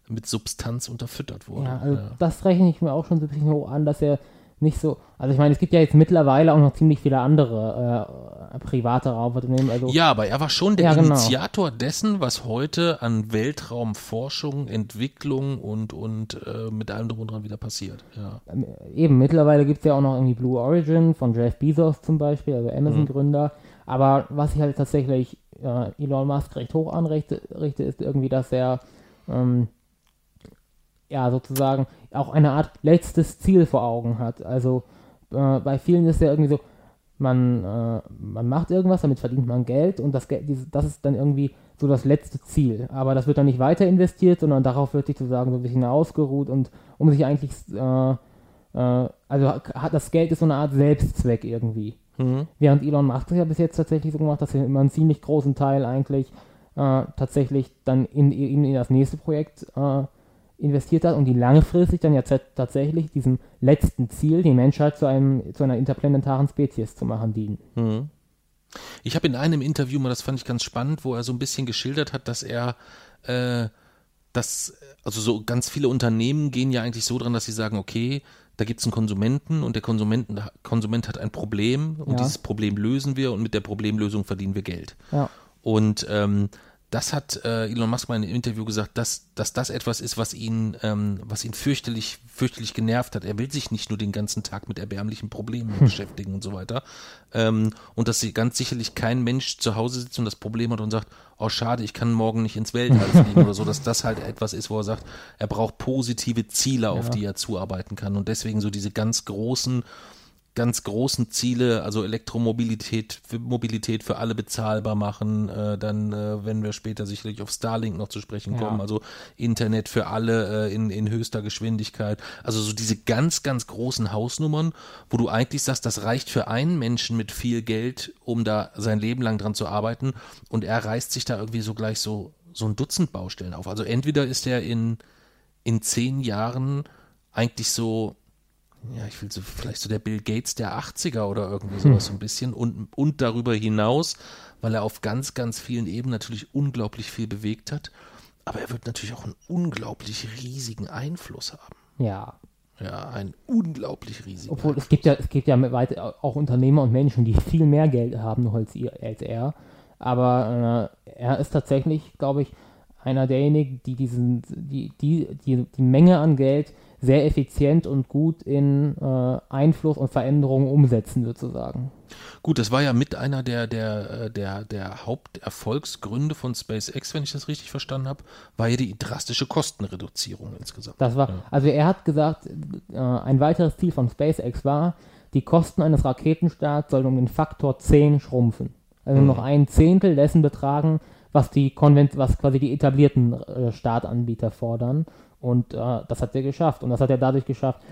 mit Substanz unterfüttert wurde. Ja, also ja. das rechne ich mir auch schon so ein bisschen hoch an, dass er nicht so. Also ich meine, es gibt ja jetzt mittlerweile auch noch ziemlich viele andere äh, private Raumfahrtunternehmen. Also, ja, aber er war schon der ja, genau. Initiator dessen, was heute an Weltraumforschung, Entwicklung und, und äh, mit allem drum und dran wieder passiert. Ja. Ähm, eben, mittlerweile gibt es ja auch noch irgendwie Blue Origin von Jeff Bezos zum Beispiel, also Amazon-Gründer. Mhm. Aber was ich halt tatsächlich äh, Elon Musk recht hoch anrichte, richte, ist irgendwie, dass er ähm, ja sozusagen auch eine Art letztes Ziel vor Augen hat. Also äh, bei vielen ist ja irgendwie so, man, äh, man macht irgendwas, damit verdient man Geld und das, das ist dann irgendwie so das letzte Ziel. Aber das wird dann nicht weiter investiert, sondern darauf wird sich sozusagen so ein bisschen ausgeruht und um sich eigentlich, äh, äh, also hat das Geld ist so eine Art Selbstzweck irgendwie. Mhm. Während Elon Musk ja bis jetzt tatsächlich so gemacht, dass er immer einen ziemlich großen Teil eigentlich äh, tatsächlich dann in, in, in das nächste Projekt äh, investiert hat und die langfristig dann ja tatsächlich diesem letzten Ziel, die Menschheit zu, einem, zu einer interplanetaren Spezies zu machen, dienen. Mhm. Ich habe in einem Interview mal, das fand ich ganz spannend, wo er so ein bisschen geschildert hat, dass er äh, dass, also so ganz viele Unternehmen gehen ja eigentlich so dran, dass sie sagen, okay, da gibt es einen Konsumenten und der Konsumenten, Konsument hat ein Problem und ja. dieses Problem lösen wir und mit der Problemlösung verdienen wir Geld. Ja. Und ähm, das hat äh, Elon Musk mal in einem Interview gesagt, dass, dass das etwas ist, was ihn, ähm, was ihn fürchterlich, fürchterlich genervt hat. Er will sich nicht nur den ganzen Tag mit erbärmlichen Problemen hm. beschäftigen und so weiter. Ähm, und dass sie ganz sicherlich kein Mensch zu Hause sitzt und das Problem hat und sagt, oh schade, ich kann morgen nicht ins Weltall <laughs> fliegen oder so, dass das halt etwas ist, wo er sagt, er braucht positive Ziele, auf ja. die er zuarbeiten kann. Und deswegen so diese ganz großen ganz großen Ziele, also Elektromobilität für Mobilität für alle bezahlbar machen, äh, dann äh, wenn wir später sicherlich auf Starlink noch zu sprechen kommen, ja. also Internet für alle äh, in, in höchster Geschwindigkeit, also so diese ganz, ganz großen Hausnummern, wo du eigentlich sagst, das reicht für einen Menschen mit viel Geld, um da sein Leben lang dran zu arbeiten und er reißt sich da irgendwie so gleich so, so ein Dutzend Baustellen auf. Also entweder ist er in, in zehn Jahren eigentlich so ja, ich will so, vielleicht so der Bill Gates der 80er oder irgendwie sowas hm. so ein bisschen und, und darüber hinaus, weil er auf ganz, ganz vielen Ebenen natürlich unglaublich viel bewegt hat. Aber er wird natürlich auch einen unglaublich riesigen Einfluss haben. Ja. Ja, einen unglaublich riesigen. Obwohl Einfluss. es gibt ja, es gibt ja weit auch Unternehmer und Menschen, die viel mehr Geld haben als, er. Aber äh, er ist tatsächlich, glaube ich, einer derjenigen, die diesen, die, die, die, die Menge an Geld sehr effizient und gut in äh, Einfluss und Veränderungen umsetzen, sozusagen. Gut, das war ja mit einer der, der, äh, der, der Haupterfolgsgründe von SpaceX, wenn ich das richtig verstanden habe, war ja die drastische Kostenreduzierung insgesamt. Das war, ja. also er hat gesagt, äh, ein weiteres Ziel von SpaceX war, die Kosten eines Raketenstarts sollen um den Faktor 10 schrumpfen. Also mhm. noch ein Zehntel dessen betragen, was die Konvent was quasi die etablierten äh, Startanbieter fordern. Und äh, das hat er geschafft. Und das hat er dadurch geschafft.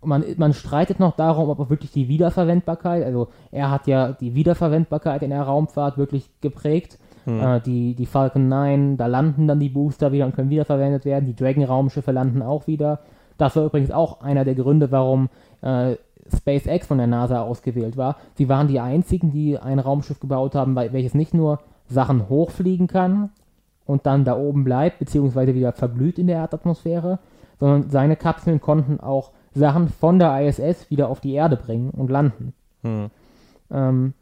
Man, man streitet noch darum, ob wirklich die Wiederverwendbarkeit, also er hat ja die Wiederverwendbarkeit in der Raumfahrt wirklich geprägt. Hm. Äh, die, die Falcon 9, da landen dann die Booster wieder und können wiederverwendet werden. Die Dragon-Raumschiffe landen auch wieder. Das war übrigens auch einer der Gründe, warum äh, SpaceX von der NASA ausgewählt war. Sie waren die einzigen, die ein Raumschiff gebaut haben, welches nicht nur Sachen hochfliegen kann, und dann da oben bleibt, beziehungsweise wieder verglüht in der Erdatmosphäre, sondern seine Kapseln konnten auch Sachen von der ISS wieder auf die Erde bringen und landen. Hm. Ähm,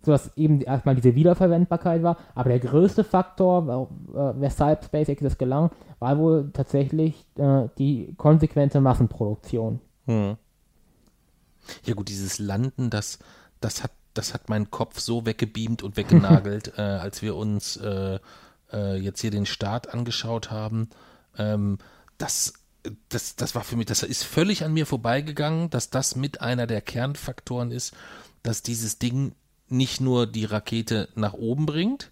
sodass eben erstmal diese Wiederverwendbarkeit war. Aber der größte Faktor, weshalb SpaceX das gelang, war wohl tatsächlich äh, die konsequente Massenproduktion. Hm. Ja gut, dieses Landen, das, das, hat, das hat meinen Kopf so weggebeamt und <laughs> weggenagelt, äh, als wir uns äh, äh, jetzt hier den Start angeschaut haben, ähm, das, das, das war für mich, das ist völlig an mir vorbeigegangen, dass das mit einer der Kernfaktoren ist, dass dieses Ding nicht nur die Rakete nach oben bringt,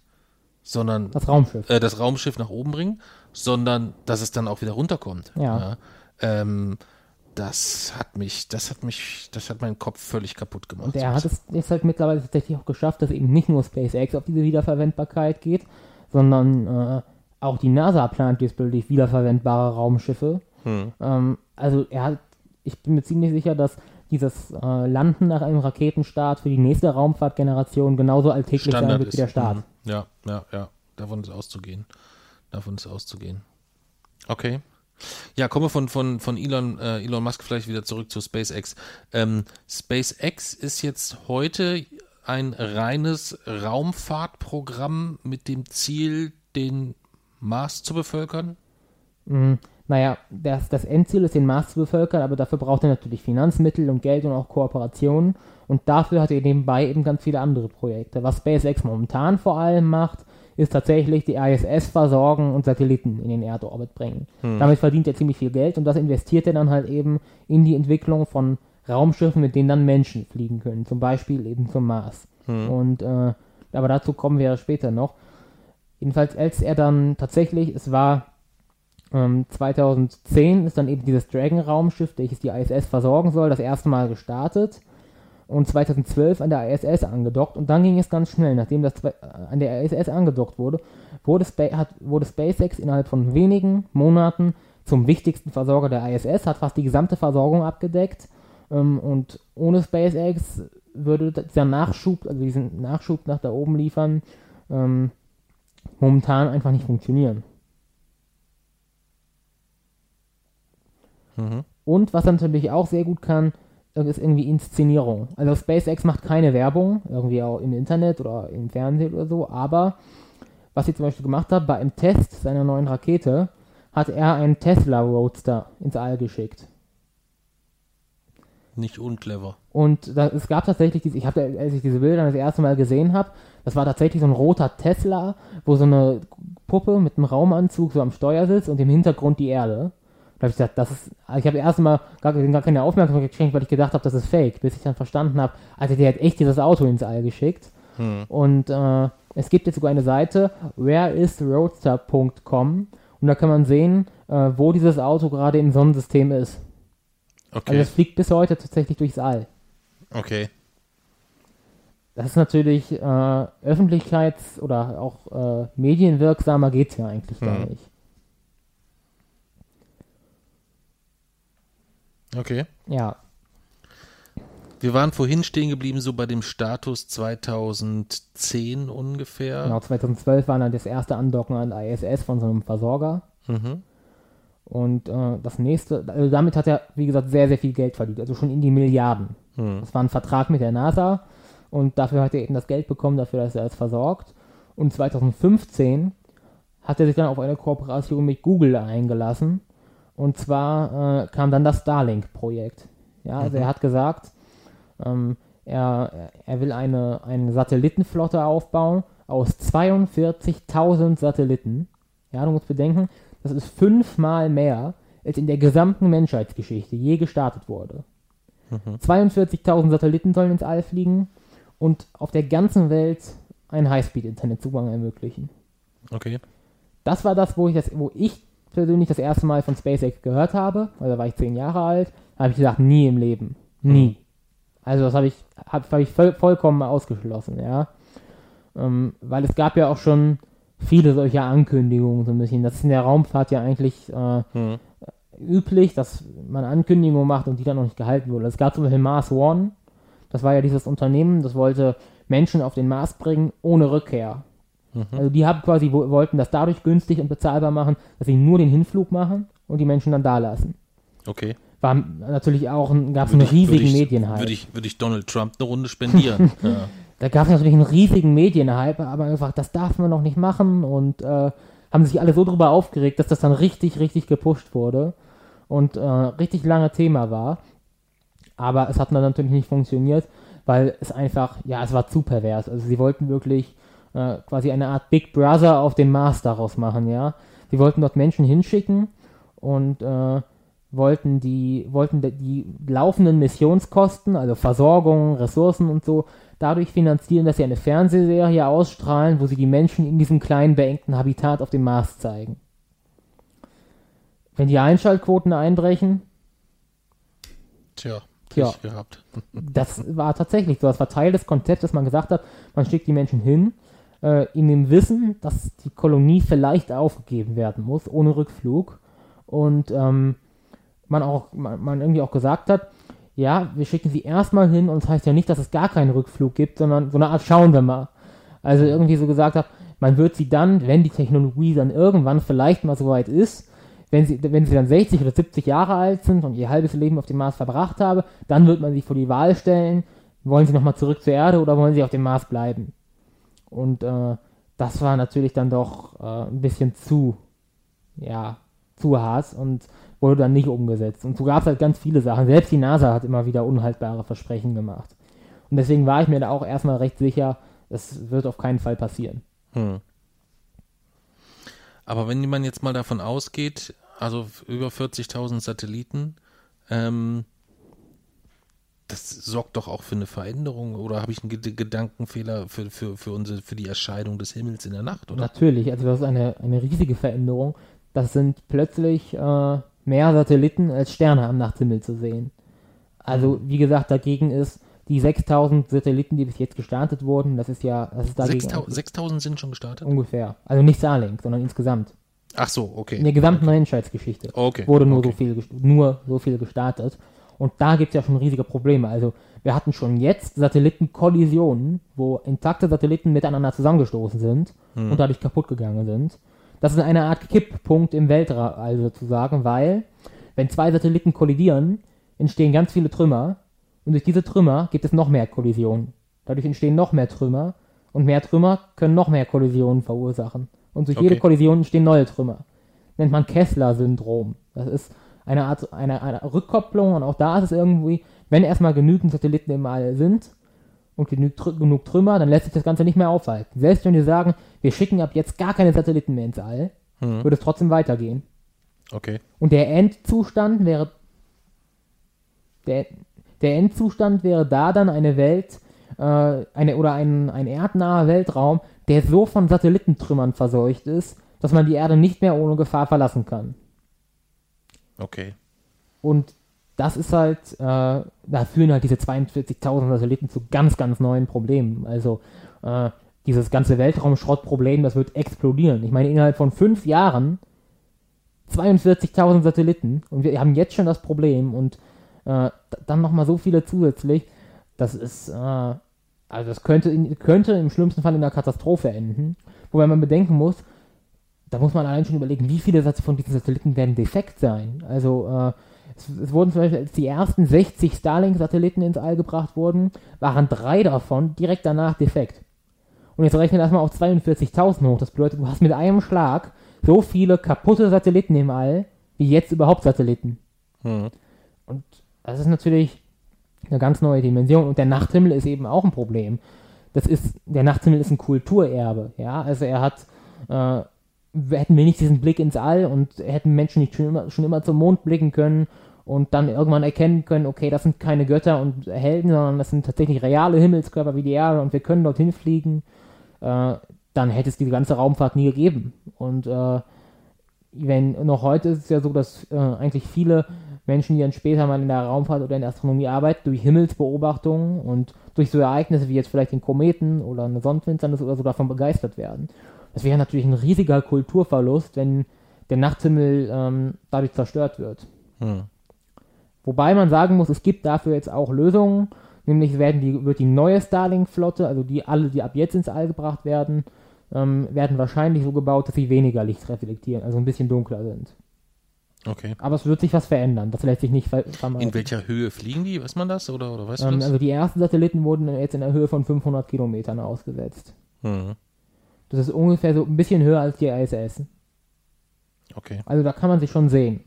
sondern Das Raumschiff. äh, das Raumschiff nach oben bringt, sondern dass es dann auch wieder runterkommt. Ja. Ähm, das hat mich, das hat mich, das hat meinen Kopf völlig kaputt gemacht. Und er hat es jetzt halt mittlerweile tatsächlich auch geschafft, dass eben nicht nur SpaceX auf diese Wiederverwendbarkeit geht, sondern äh, auch die NASA plant jetzt bildlich wiederverwendbare Raumschiffe. Hm. Ähm, also er hat, ich bin mir ziemlich sicher, dass dieses äh, Landen nach einem Raketenstart für die nächste Raumfahrtgeneration genauso alltäglich sein Standard wird ist. wie der Start. Mhm. Ja, ja, ja. Davon ist auszugehen. Davon ist auszugehen. Okay. Ja, kommen wir von, von, von Elon, äh, Elon Musk vielleicht wieder zurück zu SpaceX. Ähm, SpaceX ist jetzt heute ein reines Raumfahrtprogramm mit dem Ziel, den Mars zu bevölkern? Mhm. Naja, das, das Endziel ist, den Mars zu bevölkern, aber dafür braucht er natürlich Finanzmittel und Geld und auch Kooperationen. Und dafür hat er nebenbei eben ganz viele andere Projekte. Was SpaceX momentan vor allem macht, ist tatsächlich die ISS versorgen und Satelliten in den Erdorbit bringen. Damit verdient er ziemlich viel Geld und das investiert er dann halt eben in die Entwicklung von Raumschiffen, mit denen dann Menschen fliegen können. Zum Beispiel eben zum Mars. Und äh, aber dazu kommen wir später noch. Jedenfalls, als er dann tatsächlich, es war ähm, 2010 ist dann eben dieses Dragon-Raumschiff, welches die ISS versorgen soll, das erste Mal gestartet und 2012 an der ISS angedockt und dann ging es ganz schnell, nachdem das äh, an der ISS angedockt wurde, wurde, Spa hat, wurde SpaceX innerhalb von wenigen Monaten zum wichtigsten Versorger der ISS, hat fast die gesamte Versorgung abgedeckt ähm, und ohne SpaceX würde dieser Nachschub, also diesen Nachschub nach da oben liefern, ähm, momentan einfach nicht funktionieren. Mhm. Und was er natürlich auch sehr gut kann, ist irgendwie Inszenierung. Also SpaceX macht keine Werbung, irgendwie auch im Internet oder im Fernsehen oder so, aber was sie zum Beispiel gemacht hat, bei einem Test seiner neuen Rakete hat er einen Tesla Roadster ins All geschickt. Nicht unclever. Und da, es gab tatsächlich diese, ich habe, als ich diese Bilder das erste Mal gesehen habe, das war tatsächlich so ein roter Tesla, wo so eine Puppe mit einem Raumanzug so am Steuer sitzt und im Hintergrund die Erde. Da habe ich gesagt, das ist, ich habe erst mal gar, gar keine Aufmerksamkeit geschenkt, weil ich gedacht habe, das ist fake, bis ich dann verstanden habe, also der hat echt dieses Auto ins All geschickt. Und äh, es gibt jetzt sogar eine Seite, whereisroadster.com und da kann man sehen, äh, wo dieses Auto gerade im Sonnensystem ist. Also Okay. es fliegt bis heute tatsächlich durchs All. Okay. Das ist natürlich äh, öffentlichkeits- oder auch äh, medienwirksamer geht's ja eigentlich gar Mhm. nicht. Okay. Ja, Wir waren vorhin stehen geblieben, so bei dem Status 2010 ungefähr. genau, 2012 war dann das erste Andocken an ISS von so einem Versorger. Mhm. Und äh, das nächste, also damit hat er, wie gesagt, sehr, sehr viel Geld verdient, also schon in die Milliarden. Hm. Das war ein Vertrag mit der NASA und dafür hat er eben das Geld bekommen, dafür, dass er es versorgt. Und 2015 hat er sich dann auf eine Kooperation mit Google eingelassen. Und zwar äh, kam dann das Starlink-Projekt. Ja, also er hat gesagt, ähm, er, er will eine, eine Satellitenflotte aufbauen aus 42.000 Satelliten. Ja, du musst bedenken, das ist fünfmal mehr, als in der gesamten Menschheitsgeschichte je gestartet wurde. 42.000 Satelliten sollen ins All fliegen und auf der ganzen Welt einen Highspeed-Internetzugang ermöglichen. Okay. Das war das, wo ich, das, wo ich persönlich das erste Mal von SpaceX gehört habe. Also da war ich zehn Jahre alt. Da habe ich gesagt, nie im Leben. Nie. Also das habe ich, hab, hab ich voll, vollkommen ausgeschlossen, ja. Ähm, weil es gab ja auch schon viele solcher Ankündigungen so ein bisschen. Das ist in der Raumfahrt ja eigentlich äh, Hm. üblich, dass man Ankündigungen macht und die dann noch nicht gehalten wurden. Es gab zum Beispiel Mars One. Das war ja dieses Unternehmen, das wollte Menschen auf den Mars bringen ohne Rückkehr. Also die haben quasi wo- wollten das dadurch günstig und bezahlbar machen, dass sie nur den Hinflug machen und die Menschen dann da lassen. Okay. War natürlich auch, ein- gab es einen riesigen Medienhype. Würde ich, würde ich Donald Trump eine Runde spendieren. <laughs> ja. Da gab es natürlich einen riesigen Medienhype, aber einfach, das darf man noch nicht machen und äh, haben sich alle so drüber aufgeregt, dass das dann richtig, richtig gepusht wurde und äh, richtig lange Thema war. Aber es hat dann natürlich nicht funktioniert, weil es einfach, ja, es war zu pervers. Also sie wollten wirklich äh, quasi eine Art Big Brother auf dem Mars daraus machen, ja. Sie wollten dort Menschen hinschicken und äh, wollten die wollten die, die laufenden Missionskosten, also Versorgung, Ressourcen und so, dadurch finanzieren, dass sie eine Fernsehserie ausstrahlen, wo sie die Menschen in diesem kleinen beengten Habitat auf dem Mars zeigen. Wenn die Einschaltquoten einbrechen, Tja, Ja. Pech gehabt. <laughs> das war tatsächlich so. Das war Teil des Konzepts, dass man gesagt hat, man schickt die Menschen hin, äh, in dem Wissen, dass die Kolonie vielleicht aufgegeben werden muss, ohne Rückflug. Und ähm, man auch, man, man irgendwie auch gesagt hat, ja, wir schicken sie erstmal hin und das heißt ja nicht, dass es gar keinen Rückflug gibt, sondern so eine Art schauen wir mal. Also irgendwie so gesagt hat, man wird sie dann, wenn die Technologie dann irgendwann vielleicht mal so weit ist, wenn sie, wenn sie dann 60 oder 70 Jahre alt sind und ihr halbes Leben auf dem Mars verbracht habe, dann wird man sie vor die Wahl stellen, wollen sie nochmal zurück zur Erde oder wollen sie auf dem Mars bleiben? Und äh, das war natürlich dann doch äh, ein bisschen zu, ja, zu hart und wurde dann nicht umgesetzt. Und so gab es halt ganz viele Sachen. Selbst die NASA hat immer wieder unhaltbare Versprechen gemacht. Und deswegen war ich mir da auch erstmal recht sicher, es wird auf keinen Fall passieren. Hm. Aber wenn man jetzt mal davon ausgeht, also über 40.000 Satelliten, ähm, das sorgt doch auch für eine Veränderung oder habe ich einen Ged- Gedankenfehler für, für, für, unsere, für die Erscheinung des Himmels in der Nacht, oder? Natürlich, also das ist eine, eine riesige Veränderung. Das sind plötzlich äh, mehr Satelliten als Sterne am Nachthimmel zu sehen. Also, wie gesagt, dagegen ist die 6000 Satelliten, die bis jetzt gestartet wurden, das ist ja, das ist dagegen 6.000 eigentlich 6.000 sind schon gestartet? ungefähr. Also nicht Starlink, sondern insgesamt. Ach so, okay. In der gesamten Menschheitsgeschichte Okay. wurde nur okay. so viel nur so viel gestartet. Und da gibt es ja schon riesige Probleme. Also wir hatten schon jetzt Satellitenkollisionen, wo intakte Satelliten miteinander zusammengestoßen sind Hm. und dadurch kaputt gegangen sind. Das ist eine Art Kipppunkt im Weltall sozusagen, weil wenn zwei Satelliten kollidieren, entstehen ganz viele Trümmer und durch diese Trümmer gibt es noch mehr Kollisionen. Dadurch entstehen noch mehr Trümmer und mehr Trümmer können noch mehr Kollisionen verursachen. Und durch jede Okay. Kollision entstehen neue Trümmer. Nennt man Kessler-Syndrom. Das ist eine Art eine, eine Rückkopplung und auch da ist es irgendwie, wenn erstmal genügend Satelliten im All sind und genug, genug Trümmer, dann lässt sich das Ganze nicht mehr aufhalten. Selbst wenn wir sagen, wir schicken ab jetzt gar keine Satelliten mehr ins All, Hm. würde es trotzdem weitergehen. Okay. Und der Endzustand wäre der, der Endzustand wäre da dann eine Welt, äh, eine oder ein, ein erdnaher Weltraum, der so von Satellitentrümmern verseucht ist, dass man die Erde nicht mehr ohne Gefahr verlassen kann. Okay. Und das ist halt, äh, da führen halt diese 42.000 Satelliten zu ganz, ganz neuen Problemen. Also äh, dieses ganze Weltraumschrottproblem, das wird explodieren. Ich meine, innerhalb von fünf Jahren 42.000 Satelliten und wir haben jetzt schon das Problem und äh, dann nochmal so viele zusätzlich, das ist, äh, also das könnte, in, könnte im schlimmsten Fall in einer Katastrophe enden. Wobei man bedenken muss, da muss man allein schon überlegen, wie viele von diesen Satelliten werden defekt sein. Also äh, es, es wurden zum Beispiel, als die ersten 60 Starlink-Satelliten ins All gebracht wurden, waren drei davon direkt danach defekt. Und jetzt rechne das mal auf 42.000 hoch. Das bedeutet, du hast mit einem Schlag so viele kaputte Satelliten im All, wie jetzt überhaupt Satelliten. Hm. Und das ist natürlich eine ganz neue Dimension. Und der Nachthimmel ist eben auch ein Problem. Das ist, der Nachthimmel ist ein Kulturerbe, ja. Also er hat, äh, wir hätten wir nicht diesen Blick ins All und hätten Menschen nicht schon immer, schon immer zum Mond blicken können und dann irgendwann erkennen können, okay, das sind keine Götter und Helden, sondern das sind tatsächlich reale Himmelskörper wie die Erde und wir können dorthin fliegen, äh, dann hätte es diese ganze Raumfahrt nie gegeben. Und äh, wenn noch heute ist es ja so, dass äh, eigentlich viele Menschen, die dann später mal in der Raumfahrt oder in der Astronomie arbeiten, durch Himmelsbeobachtungen und durch so Ereignisse wie jetzt vielleicht den Kometen oder eine Sonnenfinsternis oder so davon begeistert werden. Das wäre natürlich ein riesiger Kulturverlust, wenn der Nachthimmel ähm, dadurch zerstört wird. Hm. Wobei man sagen muss, es gibt dafür jetzt auch Lösungen, nämlich werden die, wird die neue Starlink-Flotte, also die alle, die ab jetzt ins All gebracht werden, ähm, werden wahrscheinlich so gebaut, dass sie weniger Licht reflektieren, also ein bisschen dunkler sind. Okay. Aber es wird sich was verändern, das lässt sich nicht ver vermeiden. In welcher Höhe fliegen die? Weiß man das? Oder, oder weißt du ähm, das? also die ersten Satelliten wurden jetzt in der Höhe von 500 Kilometern ausgesetzt. Hm. Das ist ungefähr so ein bisschen höher als die ISS. Okay. Also da kann man sich schon sehen.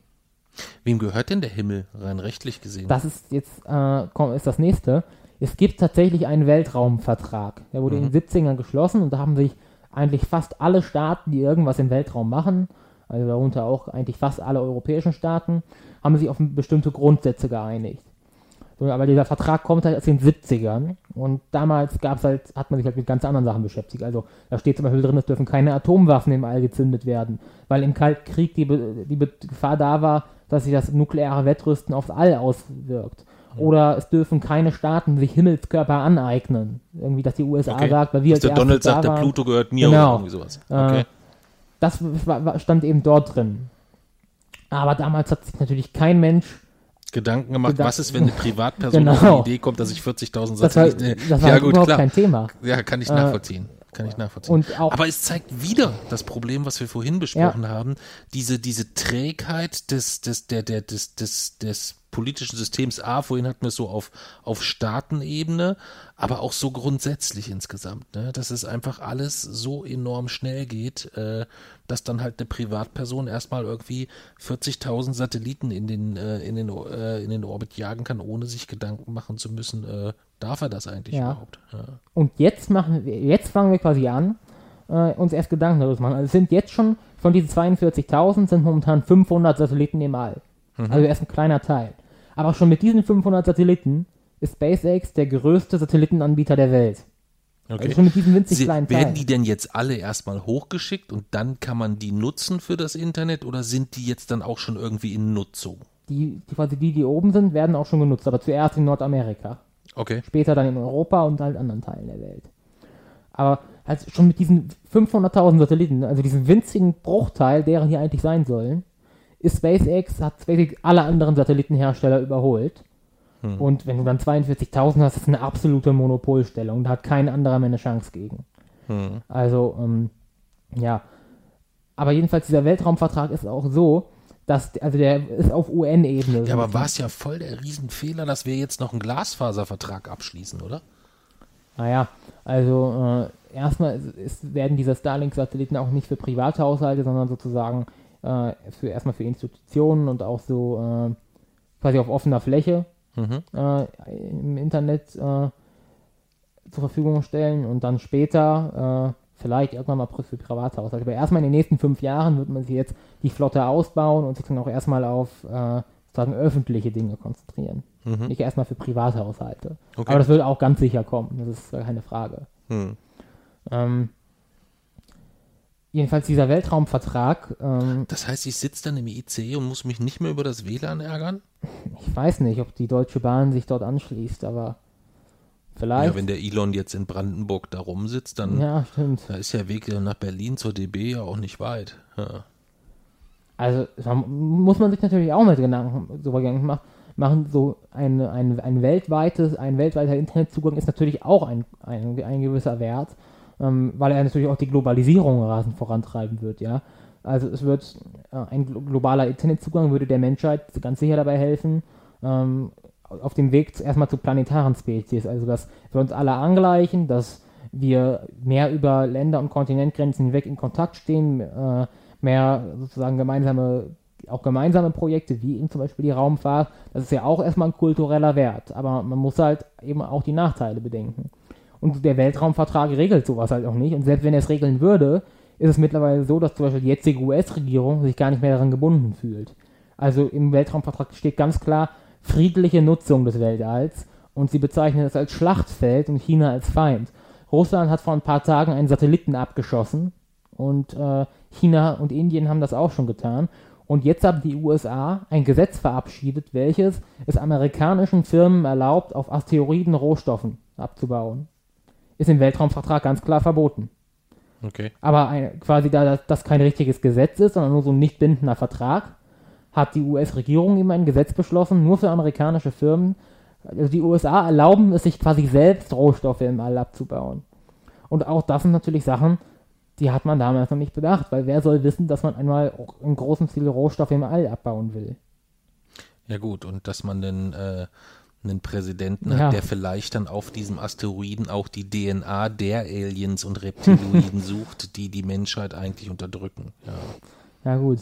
Wem gehört denn der Himmel, rein rechtlich gesehen? Das ist jetzt äh, komm, ist das nächste. Es gibt tatsächlich einen Weltraumvertrag. Der wurde in den 70ern geschlossen und da haben sich eigentlich fast alle Staaten, die irgendwas im Weltraum machen, also darunter auch eigentlich fast alle europäischen Staaten, haben sich auf bestimmte Grundsätze geeinigt. So, aber dieser Vertrag kommt halt aus den 70ern und damals gab's halt, hat man sich halt mit ganz anderen Sachen beschäftigt. Also da steht zum Beispiel drin, es dürfen keine Atomwaffen im All gezündet werden, weil im Kalten Krieg die, die Gefahr da war, dass sich das nukleare Wettrüsten aufs All auswirkt. Oder es dürfen keine Staaten sich Himmelskörper aneignen. Irgendwie, dass die USA Okay. sagt, weil wir Dass der Donald sagt, der. Pluto gehört mir Genau. oder irgendwie sowas. Okay. Äh, das war, war, stand eben dort drin. Aber damals hat sich natürlich kein Mensch Gedanken gemacht, Gedanken- was ist, wenn eine <laughs> Privatperson Genau. auf die Idee kommt, dass ich 40.000 Das war, Satelliten... das war ja gut, überhaupt klar. kein Thema. Ja, kann ich Äh, nachvollziehen. Kann ich nachvollziehen. Aber es zeigt wieder das Problem, was wir vorhin besprochen haben, diese, diese Trägheit des, des, der, der, des, des, des politischen Systems A, vorhin hatten wir es so auf, auf Staatenebene, aber auch so grundsätzlich insgesamt, ne? dass es einfach alles so enorm schnell geht, äh, dass dann halt eine Privatperson erstmal irgendwie 40.000 Satelliten in den, äh, in, den, äh, in den Orbit jagen kann, ohne sich Gedanken machen zu müssen, äh, darf er das eigentlich Ja. überhaupt? Ja. und jetzt machen wir, jetzt fangen wir quasi an, äh, uns erst Gedanken darüber zu machen. Also es sind jetzt schon, von diesen 42.000 sind momentan 500 Satelliten im All. Also erst ein kleiner Teil. Aber schon mit diesen 500 Satelliten ist SpaceX der größte Satellitenanbieter der Welt. Okay. Also schon mit diesen winzig Sie, kleinen werden Teilen. die denn jetzt alle erstmal hochgeschickt und dann kann man die nutzen für das Internet oder sind die jetzt dann auch schon irgendwie in Nutzung? die, die, quasi die, die oben sind, werden auch schon genutzt, aber zuerst in Nordamerika. Okay. später dann in Europa und halt anderen Teilen der Welt. Aber halt schon mit diesen 500.000 Satelliten, also diesem winzigen Bruchteil, deren hier eigentlich sein sollen, ist SpaceX, hat SpaceX alle anderen Satellitenhersteller überholt. Und wenn du dann 42.000 hast, ist das eine absolute Monopolstellung. Da hat kein anderer mehr eine Chance gegen. Hm. Also, ähm, ja. Aber jedenfalls, dieser Weltraumvertrag ist auch so, dass, also der ist auf UN-Ebene. Ja, aber war es ja voll der Riesenfehler, dass wir jetzt noch einen Glasfaservertrag abschließen, oder? Naja, also äh, erstmal ist, werden diese Starlink-Satelliten auch nicht für Privathaushalte, sondern sozusagen äh, für erstmal für Institutionen und auch so äh, quasi auf offener Fläche Mhm. äh, im Internet äh, zur Verfügung stellen und dann später äh, vielleicht irgendwann mal für Privathaushalte. Aber erstmal in den nächsten fünf Jahren wird man sich jetzt die Flotte ausbauen und sich dann auch erstmal auf sozusagen öffentliche Dinge konzentrieren. Mhm. Nicht erstmal für Privathaushalte. Okay. Aber das wird auch ganz sicher kommen, das ist keine Frage. Hm. Ähm, jedenfalls dieser Weltraumvertrag, ähm, Das heißt, ich sitze dann im IC und muss mich nicht mehr über das WLAN ärgern? ich weiß nicht, ob die Deutsche Bahn sich dort anschließt, aber vielleicht. Ja, wenn der Elon jetzt in Brandenburg da rumsitzt, dann Ja, stimmt. da ist der Weg nach Berlin zur DB ja auch nicht weit. Ja. Also muss man sich natürlich auch mit Gedanken darüber Gedanken mach- machen. So ein, ein, ein weltweites, ein weltweiter Internetzugang ist natürlich auch ein, ein, ein gewisser Wert, ähm, weil er natürlich auch die Globalisierung rasend vorantreiben wird, ja. Also es wird äh, ein glo- globaler Internetzugang würde der Menschheit ganz sicher dabei helfen, ähm, auf dem Weg erstmal zu planetaren Spezies, also dass wir uns alle angleichen, dass wir mehr über Länder und Kontinentgrenzen hinweg in Kontakt stehen, äh, mehr sozusagen gemeinsame, auch gemeinsame Projekte, wie eben zum Beispiel die Raumfahrt, das ist ja auch erstmal ein kultureller Wert, aber man muss halt eben auch die Nachteile bedenken. Und der Weltraumvertrag regelt sowas halt auch nicht. Und selbst wenn er es regeln würde, ist es mittlerweile so, dass zum Beispiel die jetzige US-Regierung sich gar nicht mehr daran gebunden fühlt. Also im Weltraumvertrag steht ganz klar friedliche Nutzung des Weltalls und sie bezeichnen es als Schlachtfeld und China als Feind. Russland hat vor ein paar Tagen einen Satelliten abgeschossen und äh, China und Indien haben das auch schon getan. Und jetzt haben die USA ein Gesetz verabschiedet, welches es amerikanischen Firmen erlaubt, auf Asteroiden Rohstoffen abzubauen. Ist im Weltraumvertrag ganz klar verboten. Okay. Aber ein, quasi da das, das kein richtiges Gesetz ist, sondern nur so ein nicht bindender Vertrag, hat die US-Regierung eben ein Gesetz beschlossen, nur für amerikanische Firmen. Also die USA erlauben es sich quasi selbst, Rohstoffe im All abzubauen. Und auch das sind natürlich Sachen, die hat man damals noch nicht bedacht, weil wer soll wissen, dass man einmal auch im großen Stil Rohstoffe im All abbauen will. Ja gut, und dass man dann äh, einen Präsidenten Ja. hat, der vielleicht dann auf diesem Asteroiden auch die DNA der Aliens und Reptiloiden <laughs> sucht, die die Menschheit eigentlich unterdrücken. Ja, Ja gut,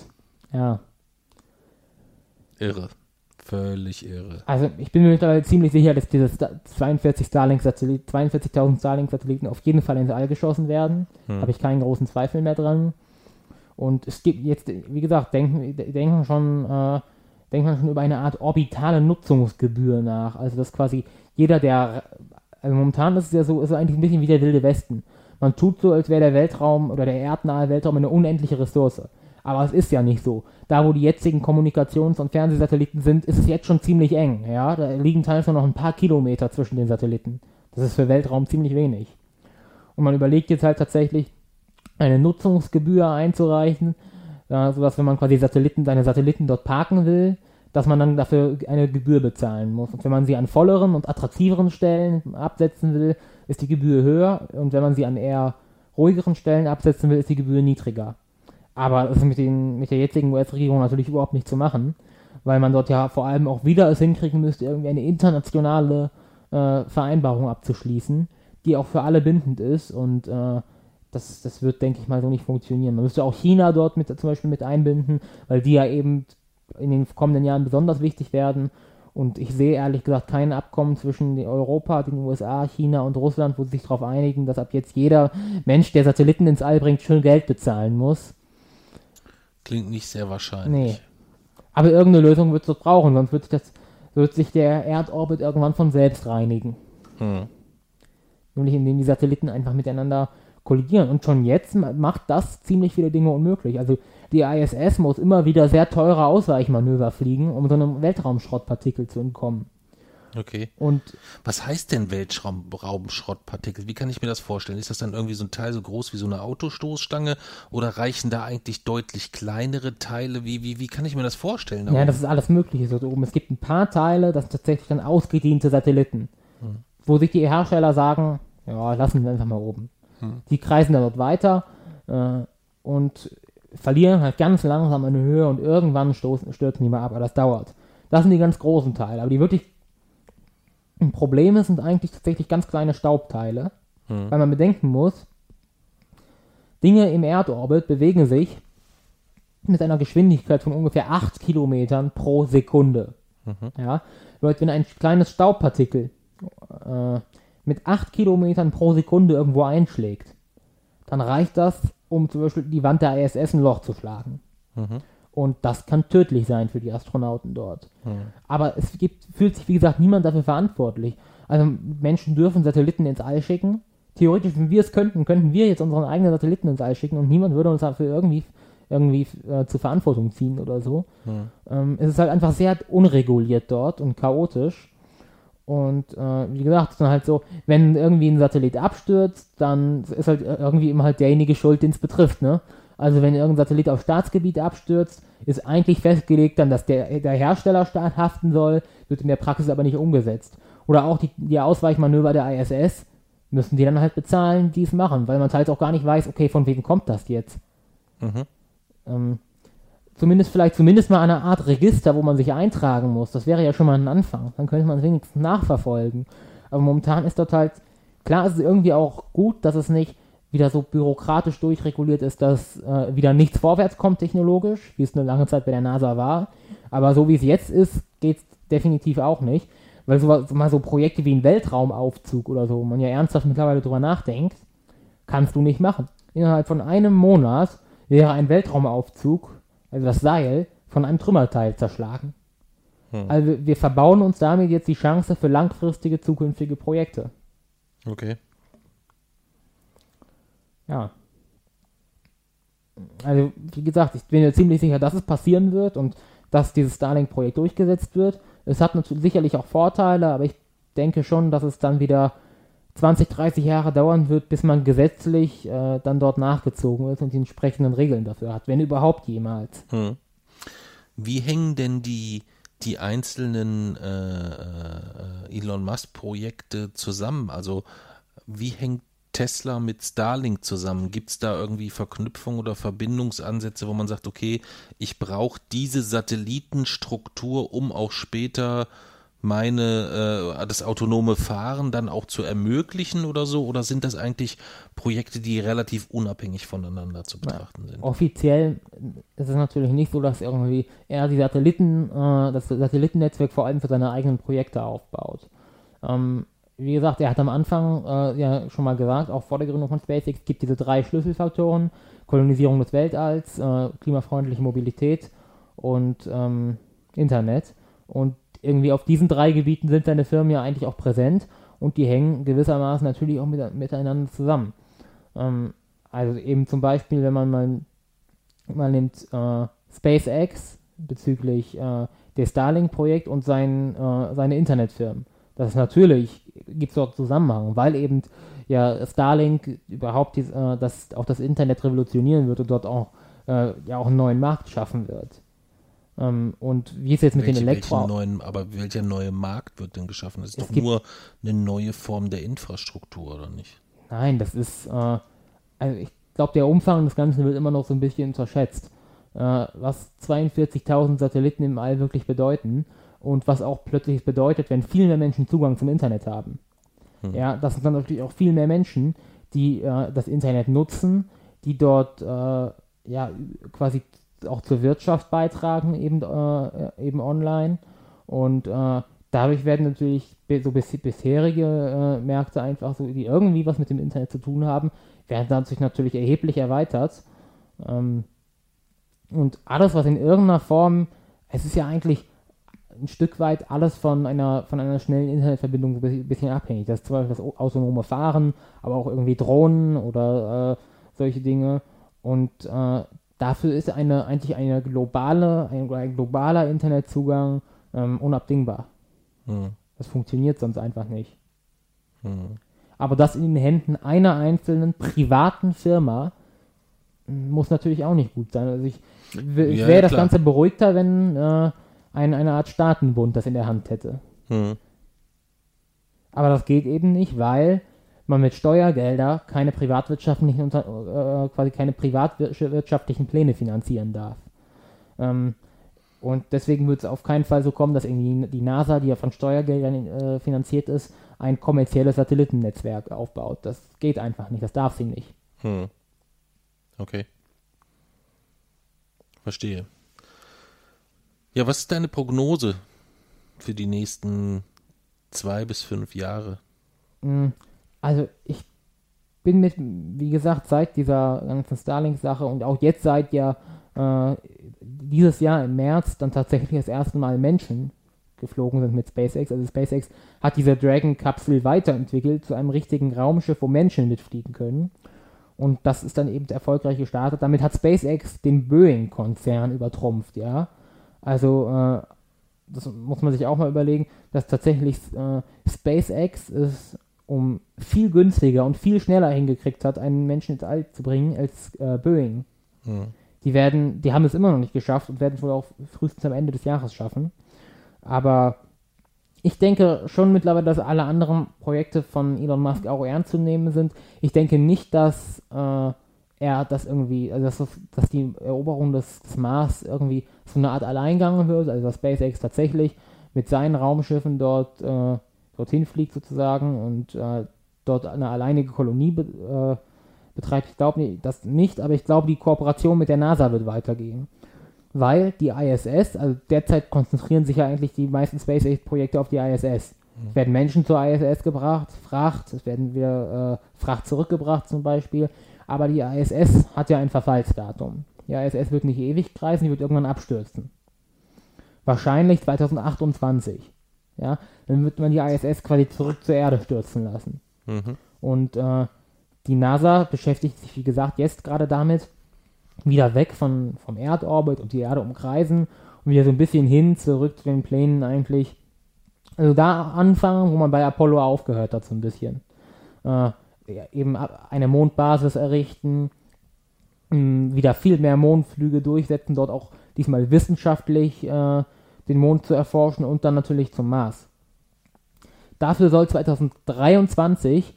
ja. irre. Völlig irre. Also ich bin mir mittlerweile ziemlich sicher, dass diese Sta- 42 Starlink-Satelliten, 42.000 Starlink-Satelliten auf jeden Fall ins All geschossen werden. Hm. Habe ich keinen großen Zweifel mehr dran. Und es gibt jetzt, wie gesagt, denken, denken schon, äh, denkt man schon über eine Art orbitale Nutzungsgebühr nach. Also dass quasi jeder, der, also momentan ist es ja so, ist eigentlich ein bisschen wie der wilde Westen. Man tut so, als wäre der Weltraum oder der erdnahe Weltraum eine unendliche Ressource. Aber es ist ja nicht so. Da, wo die jetzigen Kommunikations- und Fernsehsatelliten sind, ist es jetzt schon ziemlich eng. Ja, da liegen teilweise noch ein paar Kilometer zwischen den Satelliten. Das ist für Weltraum ziemlich wenig. Und man überlegt jetzt halt tatsächlich, eine Nutzungsgebühr einzureichen, ja, sodass wenn man quasi Satelliten, seine Satelliten dort parken will, dass man dann dafür eine Gebühr bezahlen muss. Und wenn man sie an volleren und attraktiveren Stellen absetzen will, ist die Gebühr höher. Und wenn man sie an eher ruhigeren Stellen absetzen will, ist die Gebühr niedriger. Aber das ist mit, den, mit der jetzigen US-Regierung natürlich überhaupt nicht zu machen, weil man dort ja vor allem auch wieder es hinkriegen müsste, irgendwie eine internationale äh, Vereinbarung abzuschließen, die auch für alle bindend ist und äh, das, das wird, denke ich mal, so nicht funktionieren. Man müsste auch China dort mit, zum Beispiel mit einbinden, weil die ja eben in den kommenden Jahren besonders wichtig werden. Und ich sehe ehrlich gesagt kein Abkommen zwischen Europa, den USA, China und Russland, wo sie sich darauf einigen, dass ab jetzt jeder Mensch, der Satelliten ins All bringt, schön Geld bezahlen muss. Klingt nicht sehr wahrscheinlich. Nee. Aber irgendeine Lösung wird es doch brauchen, sonst wird sich, das, wird sich der Erdorbit irgendwann von selbst reinigen. Hm. Nämlich indem die Satelliten einfach miteinander kollidieren. Und schon jetzt macht das ziemlich viele Dinge unmöglich. Also die ISS muss immer wieder sehr teure Ausweichmanöver fliegen, um so einem Weltraumschrottpartikel zu entkommen. Okay. Und was heißt denn Weltraumschrottpartikel? Wie kann ich mir das vorstellen? Ist das dann irgendwie so ein Teil so groß wie so eine Autostoßstange oder reichen da eigentlich deutlich kleinere Teile? Wie, wie, wie kann ich mir das vorstellen? Ja, das ist alles Mögliche so oben. Es gibt ein paar Teile, das sind tatsächlich dann ausgediente Satelliten, hm. wo sich die Hersteller sagen, ja, lassen wir einfach mal oben. Hm. Die kreisen dann dort weiter äh, und verlieren halt ganz langsam eine Höhe und irgendwann stoßen, stürzen die mal ab, aber das dauert. Das sind die ganz großen Teile, aber die wirklich Probleme sind eigentlich tatsächlich ganz kleine Staubteile, hm. weil man bedenken muss, Dinge im Erdorbit bewegen sich mit einer Geschwindigkeit von ungefähr 8 Kilometern pro Sekunde. Mhm. Ja, wenn ein kleines Staubpartikel äh, mit 8 Kilometern pro Sekunde irgendwo einschlägt, dann reicht das, um zum Beispiel die Wand der ISS ein Loch zu schlagen. Mhm. Und das kann tödlich sein für die Astronauten dort. Mhm. Aber es gibt, fühlt sich, wie gesagt, niemand dafür verantwortlich. Also Menschen dürfen Satelliten ins All schicken. Theoretisch, wenn wir es könnten, könnten wir jetzt unseren eigenen Satelliten ins All schicken und niemand würde uns dafür irgendwie, irgendwie äh, zur Verantwortung ziehen oder so. Mhm. Ähm, es ist halt einfach sehr unreguliert dort und chaotisch. Und äh, wie gesagt, es ist dann halt so, wenn irgendwie ein Satellit abstürzt, dann ist halt irgendwie immer halt derjenige schuld, den es betrifft, ne? Also wenn irgendein Satellit auf Staatsgebiet abstürzt, ist eigentlich festgelegt dann, dass der, der Herstellerstaat haften soll, wird in der Praxis aber nicht umgesetzt. Oder auch die, die Ausweichmanöver der ISS müssen die dann halt bezahlen, die es machen, weil man halt auch gar nicht weiß, okay, von wem kommt das jetzt. Mhm. Ähm, zumindest vielleicht zumindest mal eine Art Register, wo man sich eintragen muss. Das wäre ja schon mal ein Anfang. Dann könnte man es wenigstens nachverfolgen. Aber momentan ist dort halt, klar ist es irgendwie auch gut, dass es nicht wieder so bürokratisch durchreguliert ist, dass äh, wieder nichts vorwärts kommt technologisch, wie es eine lange Zeit bei der NASA war. Aber so wie es jetzt ist, geht es definitiv auch nicht. Weil so, mal so Projekte wie ein Weltraumaufzug oder so, wo man ja ernsthaft mittlerweile drüber nachdenkt, kannst du nicht machen. Innerhalb von einem Monat wäre ein Weltraumaufzug also das Seil, von einem Trümmerteil zerschlagen. Hm. Also wir verbauen uns damit jetzt die Chance für langfristige zukünftige Projekte. Okay. Ja. Also, wie gesagt, ich bin mir ziemlich sicher, dass es passieren wird und dass dieses Starlink-Projekt durchgesetzt wird. Es hat natürlich sicherlich auch Vorteile, aber ich denke schon, dass es dann wieder 20, 30 Jahre dauern wird, bis man gesetzlich äh, dann dort nachgezogen ist und die entsprechenden Regeln dafür hat, wenn überhaupt jemals. Hm. Wie hängen denn die, die einzelnen äh, äh, Elon Musk-Projekte zusammen? Also wie hängt Tesla mit Starlink zusammen? Gibt es da irgendwie Verknüpfungen oder Verbindungsansätze, wo man sagt, okay, ich brauche diese Satellitenstruktur, um auch später meine, äh, das autonome Fahren dann auch zu ermöglichen oder so? Oder sind das eigentlich Projekte, die relativ unabhängig voneinander zu betrachten sind? Offiziell ist es natürlich nicht so, dass irgendwie er die Satelliten, äh, das Satellitennetzwerk vor allem für seine eigenen Projekte aufbaut. Ähm, wie gesagt, er hat am Anfang äh, ja schon mal gesagt, auch vor der Gründung von SpaceX gibt diese drei Schlüsselfaktoren: Kolonisierung des Weltalls, äh, klimafreundliche Mobilität und ähm, Internet. Und irgendwie auf diesen drei Gebieten sind seine Firmen ja eigentlich auch präsent und die hängen gewissermaßen natürlich auch mit, miteinander zusammen. Ähm, also eben zum Beispiel, wenn man mal, mal nimmt äh, SpaceX bezüglich äh, des Starlink-Projekt und sein, äh, seine Internetfirmen. Das ist natürlich, gibt es dort Zusammenhang, weil eben ja Starlink überhaupt dies, äh, das, auch das Internet revolutionieren wird und dort auch äh, ja auch einen neuen Markt schaffen wird. Ähm, und wie ist jetzt mit Welche, den Elektro... neuen, aber welcher neue Markt wird denn geschaffen? Das ist Es doch nur eine neue Form der Infrastruktur, oder nicht? Nein, das ist, äh, also ich glaube, der Umfang des Ganzen wird immer noch so ein bisschen unterschätzt. Äh, was 42.000 Satelliten im All wirklich bedeuten und was auch plötzlich bedeutet, wenn viel mehr Menschen Zugang zum Internet haben. Hm. Ja, das sind dann natürlich auch viel mehr Menschen, die äh, das Internet nutzen, die dort äh, ja quasi auch zur Wirtschaft beitragen, eben, äh, eben online. Und äh, dadurch werden natürlich so bis, bisherige äh, Märkte einfach so, die irgendwie was mit dem Internet zu tun haben, werden dadurch natürlich erheblich erweitert. Ähm, und alles, was in irgendeiner Form, es ist ja eigentlich ein Stück weit alles von einer, von einer schnellen Internetverbindung ein bisschen- bisschen abhängig. Das ist zum Beispiel das autonome Fahren, aber auch irgendwie Drohnen oder äh, solche Dinge. Und äh, dafür ist eine eigentlich eine globale, ein, ein globaler Internetzugang ähm, unabdingbar. Hm. Das funktioniert sonst einfach nicht. Hm. Aber das in den Händen einer einzelnen privaten Firma m, muss natürlich auch nicht gut sein. Also ich, ich Ja, wäre das klar. Ganze beruhigter, wenn äh, ein, eine Art Staatenbund das in der Hand hätte. Hm. Aber das geht eben nicht, weil man mit Steuergelder keine privatwirtschaftlichen Unter äh, quasi keine privatwirtschaftlichen Pläne finanzieren darf. Ähm, und deswegen wird es auf keinen Fall so kommen, dass irgendwie die NASA, die ja von Steuergeldern äh, finanziert ist, ein kommerzielles Satellitennetzwerk aufbaut. Das geht einfach nicht, das darf sie nicht. Hm. Okay. Verstehe. Ja, was ist deine Prognose für die nächsten zwei bis fünf Jahre? Mm, Also ich bin mit, wie gesagt, seit dieser ganzen Starlink-Sache und auch jetzt seit ja äh, dieses Jahr im März dann tatsächlich das erste Mal Menschen geflogen sind mit SpaceX. Also SpaceX hat diese Dragon-Kapsel weiterentwickelt zu einem richtigen Raumschiff, wo Menschen mitfliegen können. Und das ist dann eben erfolgreich gestartet. Damit hat SpaceX den Boeing-Konzern übertrumpft, ja. Also, äh, das muss man sich auch mal überlegen, dass tatsächlich äh, SpaceX es um viel günstiger und viel schneller hingekriegt hat, einen Menschen ins All zu bringen als äh, Boeing. Hm. Die werden, die haben es immer noch nicht geschafft und werden es wohl auch frühestens am Ende des Jahres schaffen. Aber ich denke schon mittlerweile, dass alle anderen Projekte von Elon Musk auch ernst zu nehmen sind. Ich denke nicht, dass äh, er das irgendwie, also dass, das- dass die Eroberung des, des Mars irgendwie so eine Art Alleingang wird, also dass SpaceX tatsächlich mit seinen Raumschiffen dort äh, dorthin fliegt sozusagen und äh, dort eine alleinige Kolonie be äh, betreibt. Ich glaube das nicht, aber ich glaube, die Kooperation mit der NASA wird weitergehen. Weil die ISS, also derzeit konzentrieren sich ja eigentlich die meisten SpaceX-Projekte auf die ISS. Es werden Menschen zur ISS gebracht, Fracht, es werden wieder äh, Fracht zurückgebracht zum Beispiel. Aber die ISS hat ja ein Verfallsdatum. Die ISS wird nicht ewig kreisen, die wird irgendwann abstürzen. Wahrscheinlich 2028. Ja, dann wird man die ISS quasi zurück zur Erde stürzen lassen. Mhm. Und äh, die NASA beschäftigt sich, wie gesagt, jetzt gerade damit, wieder weg von, vom Erdorbit und die Erde umkreisen und wieder so ein bisschen hin, zurück zu den Plänen eigentlich. Also da anfangen, wo man bei Apollo aufgehört hat, so ein bisschen. Äh, eben eine Mondbasis errichten, wieder viel mehr Mondflüge durchsetzen, dort auch diesmal wissenschaftlich äh, den Mond zu erforschen und dann natürlich zum Mars. Dafür soll 2023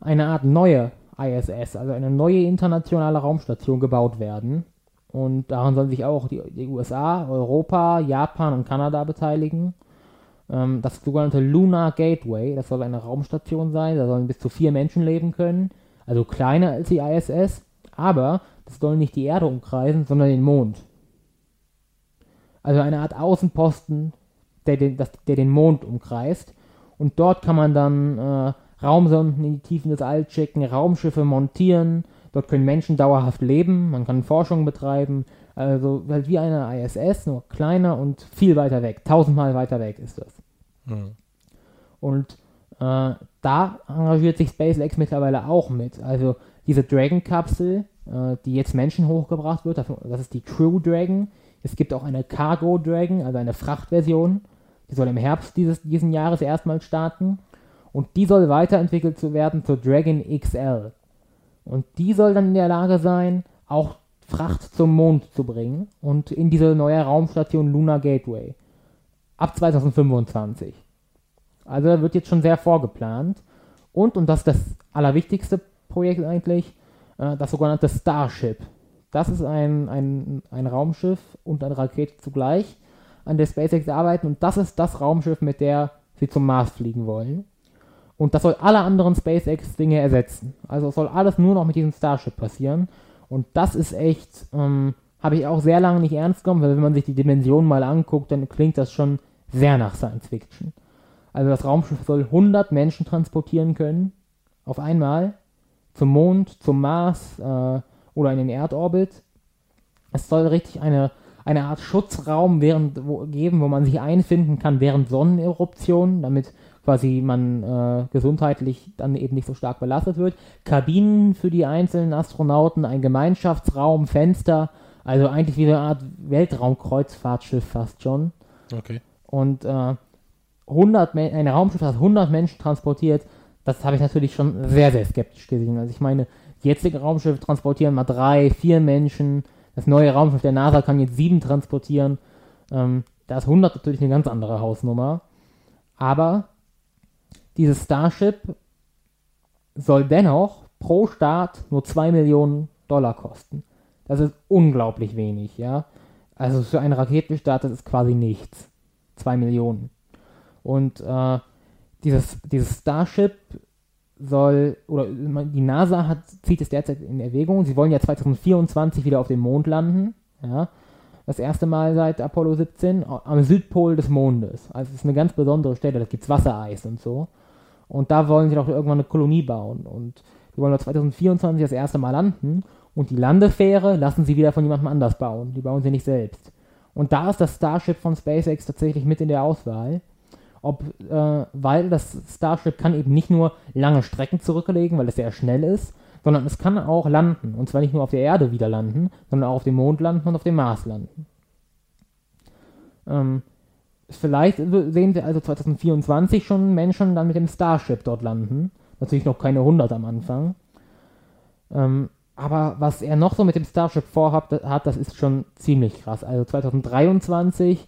eine Art neue ISS, also eine neue internationale Raumstation gebaut werden. Und daran sollen sich auch die, die USA, Europa, Japan und Kanada beteiligen. Ähm, das sogenannte Lunar Gateway, das soll eine Raumstation sein, da sollen bis zu vier Menschen leben können, also kleiner als die ISS, aber das soll nicht die Erde umkreisen, sondern den Mond. Also eine Art Außenposten, der den, das, der den Mond umkreist. Und dort kann man dann äh, Raumsonden in die Tiefen des Alls schicken, Raumschiffe montieren. Dort können Menschen dauerhaft leben. Man kann Forschung betreiben. Also halt wie eine ISS, nur kleiner und viel weiter weg. Tausendmal weiter weg ist das. Mhm. Und äh, da engagiert sich SpaceX mittlerweile auch mit. Also diese Dragon-Kapsel, äh, die jetzt Menschen hochgebracht wird, das ist die Crew Dragon. Es gibt auch eine Cargo Dragon, also eine Frachtversion. Die soll im Herbst dieses diesen Jahres erstmal starten. Und die soll weiterentwickelt zu werden zur Dragon XL. Und die soll dann in der Lage sein, auch Fracht zum Mond zu bringen und in diese neue Raumstation Lunar Gateway. Ab 2025. Also da wird jetzt schon sehr vorgeplant. Und, und das ist das allerwichtigste Projekt eigentlich, äh, das sogenannte Starship. Das ist ein, ein, ein Raumschiff und eine Rakete zugleich, an der SpaceX arbeiten. Und das ist das Raumschiff, mit der sie zum Mars fliegen wollen. Und das soll alle anderen SpaceX-Dinge ersetzen. Also soll alles nur noch mit diesem Starship passieren. Und das ist echt, ähm, habe ich auch sehr lange nicht ernst genommen, weil wenn man sich die Dimension mal anguckt, dann klingt das schon sehr nach Science Fiction. Also das Raumschiff soll 100 Menschen transportieren können, auf einmal, zum Mond, zum Mars äh, oder in den Erdorbit. Es soll richtig eine, eine Art Schutzraum während, wo, geben, wo man sich einfinden kann während Sonneneruptionen, damit quasi man äh, gesundheitlich dann eben nicht so stark belastet wird. Kabinen für die einzelnen Astronauten, ein Gemeinschaftsraum, Fenster, also eigentlich wie eine Art Weltraumkreuzfahrtschiff fast schon. Okay. Und äh, 100 ein Raumschiff, das 100 Menschen transportiert, das habe ich natürlich schon sehr, sehr skeptisch gesehen. Also ich meine, die jetzigen Raumschiffe transportieren mal drei, vier Menschen. Das neue Raumschiff der NASA kann jetzt sieben transportieren. Ähm, da ist 100 natürlich eine ganz andere Hausnummer. Aber dieses Starship soll dennoch pro Start nur 2 Millionen Dollar kosten. Das ist unglaublich wenig, ja. Also für einen Raketenstart, das ist quasi nichts. 2 Millionen. Und äh, dieses, dieses Starship soll, oder die NASA hat, zieht es derzeit in Erwägung, sie wollen ja 2024 wieder auf dem Mond landen, ja. Das erste Mal seit Apollo 17 am Südpol des Mondes. Also es ist eine ganz besondere Stelle, da gibt es Wassereis und so. Und da wollen sie doch irgendwann eine Kolonie bauen. Und die wollen 2024 das erste Mal landen. Und die Landefähre lassen sie wieder von jemandem anders bauen. Die bauen sie nicht selbst. Und da ist das Starship von SpaceX tatsächlich mit in der Auswahl. Ob, äh, weil das Starship kann eben nicht nur lange Strecken zurücklegen, weil es sehr schnell ist, sondern es kann auch landen. Und zwar nicht nur auf der Erde wieder landen, sondern auch auf dem Mond landen und auf dem Mars landen. Ähm, Vielleicht sehen wir also 2024 schon Menschen dann mit dem Starship dort landen. Natürlich noch keine 100 am Anfang. Ähm, aber was er noch so mit dem Starship vorhat, hat, das ist schon ziemlich krass. Also 2023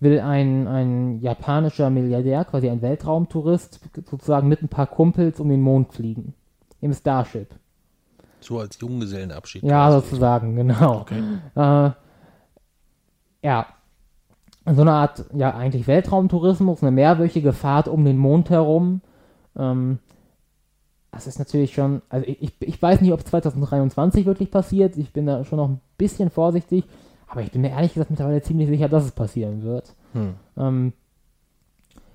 will ein, ein japanischer Milliardär, quasi ein Weltraumtourist, sozusagen mit ein paar Kumpels um den Mond fliegen. Im Starship. So als Junggesellenabschied. Ja, quasi. sozusagen, genau. Okay. Äh, ja, so eine Art, ja, eigentlich Weltraumtourismus, eine mehrwöchige Fahrt um den Mond herum. Ähm, das ist natürlich schon, also ich, ich weiß nicht, ob es 2023 wirklich passiert. Ich bin da schon noch ein bisschen vorsichtig, aber ich bin mir ehrlich gesagt mittlerweile ziemlich sicher, dass es passieren wird. Hm. Ähm,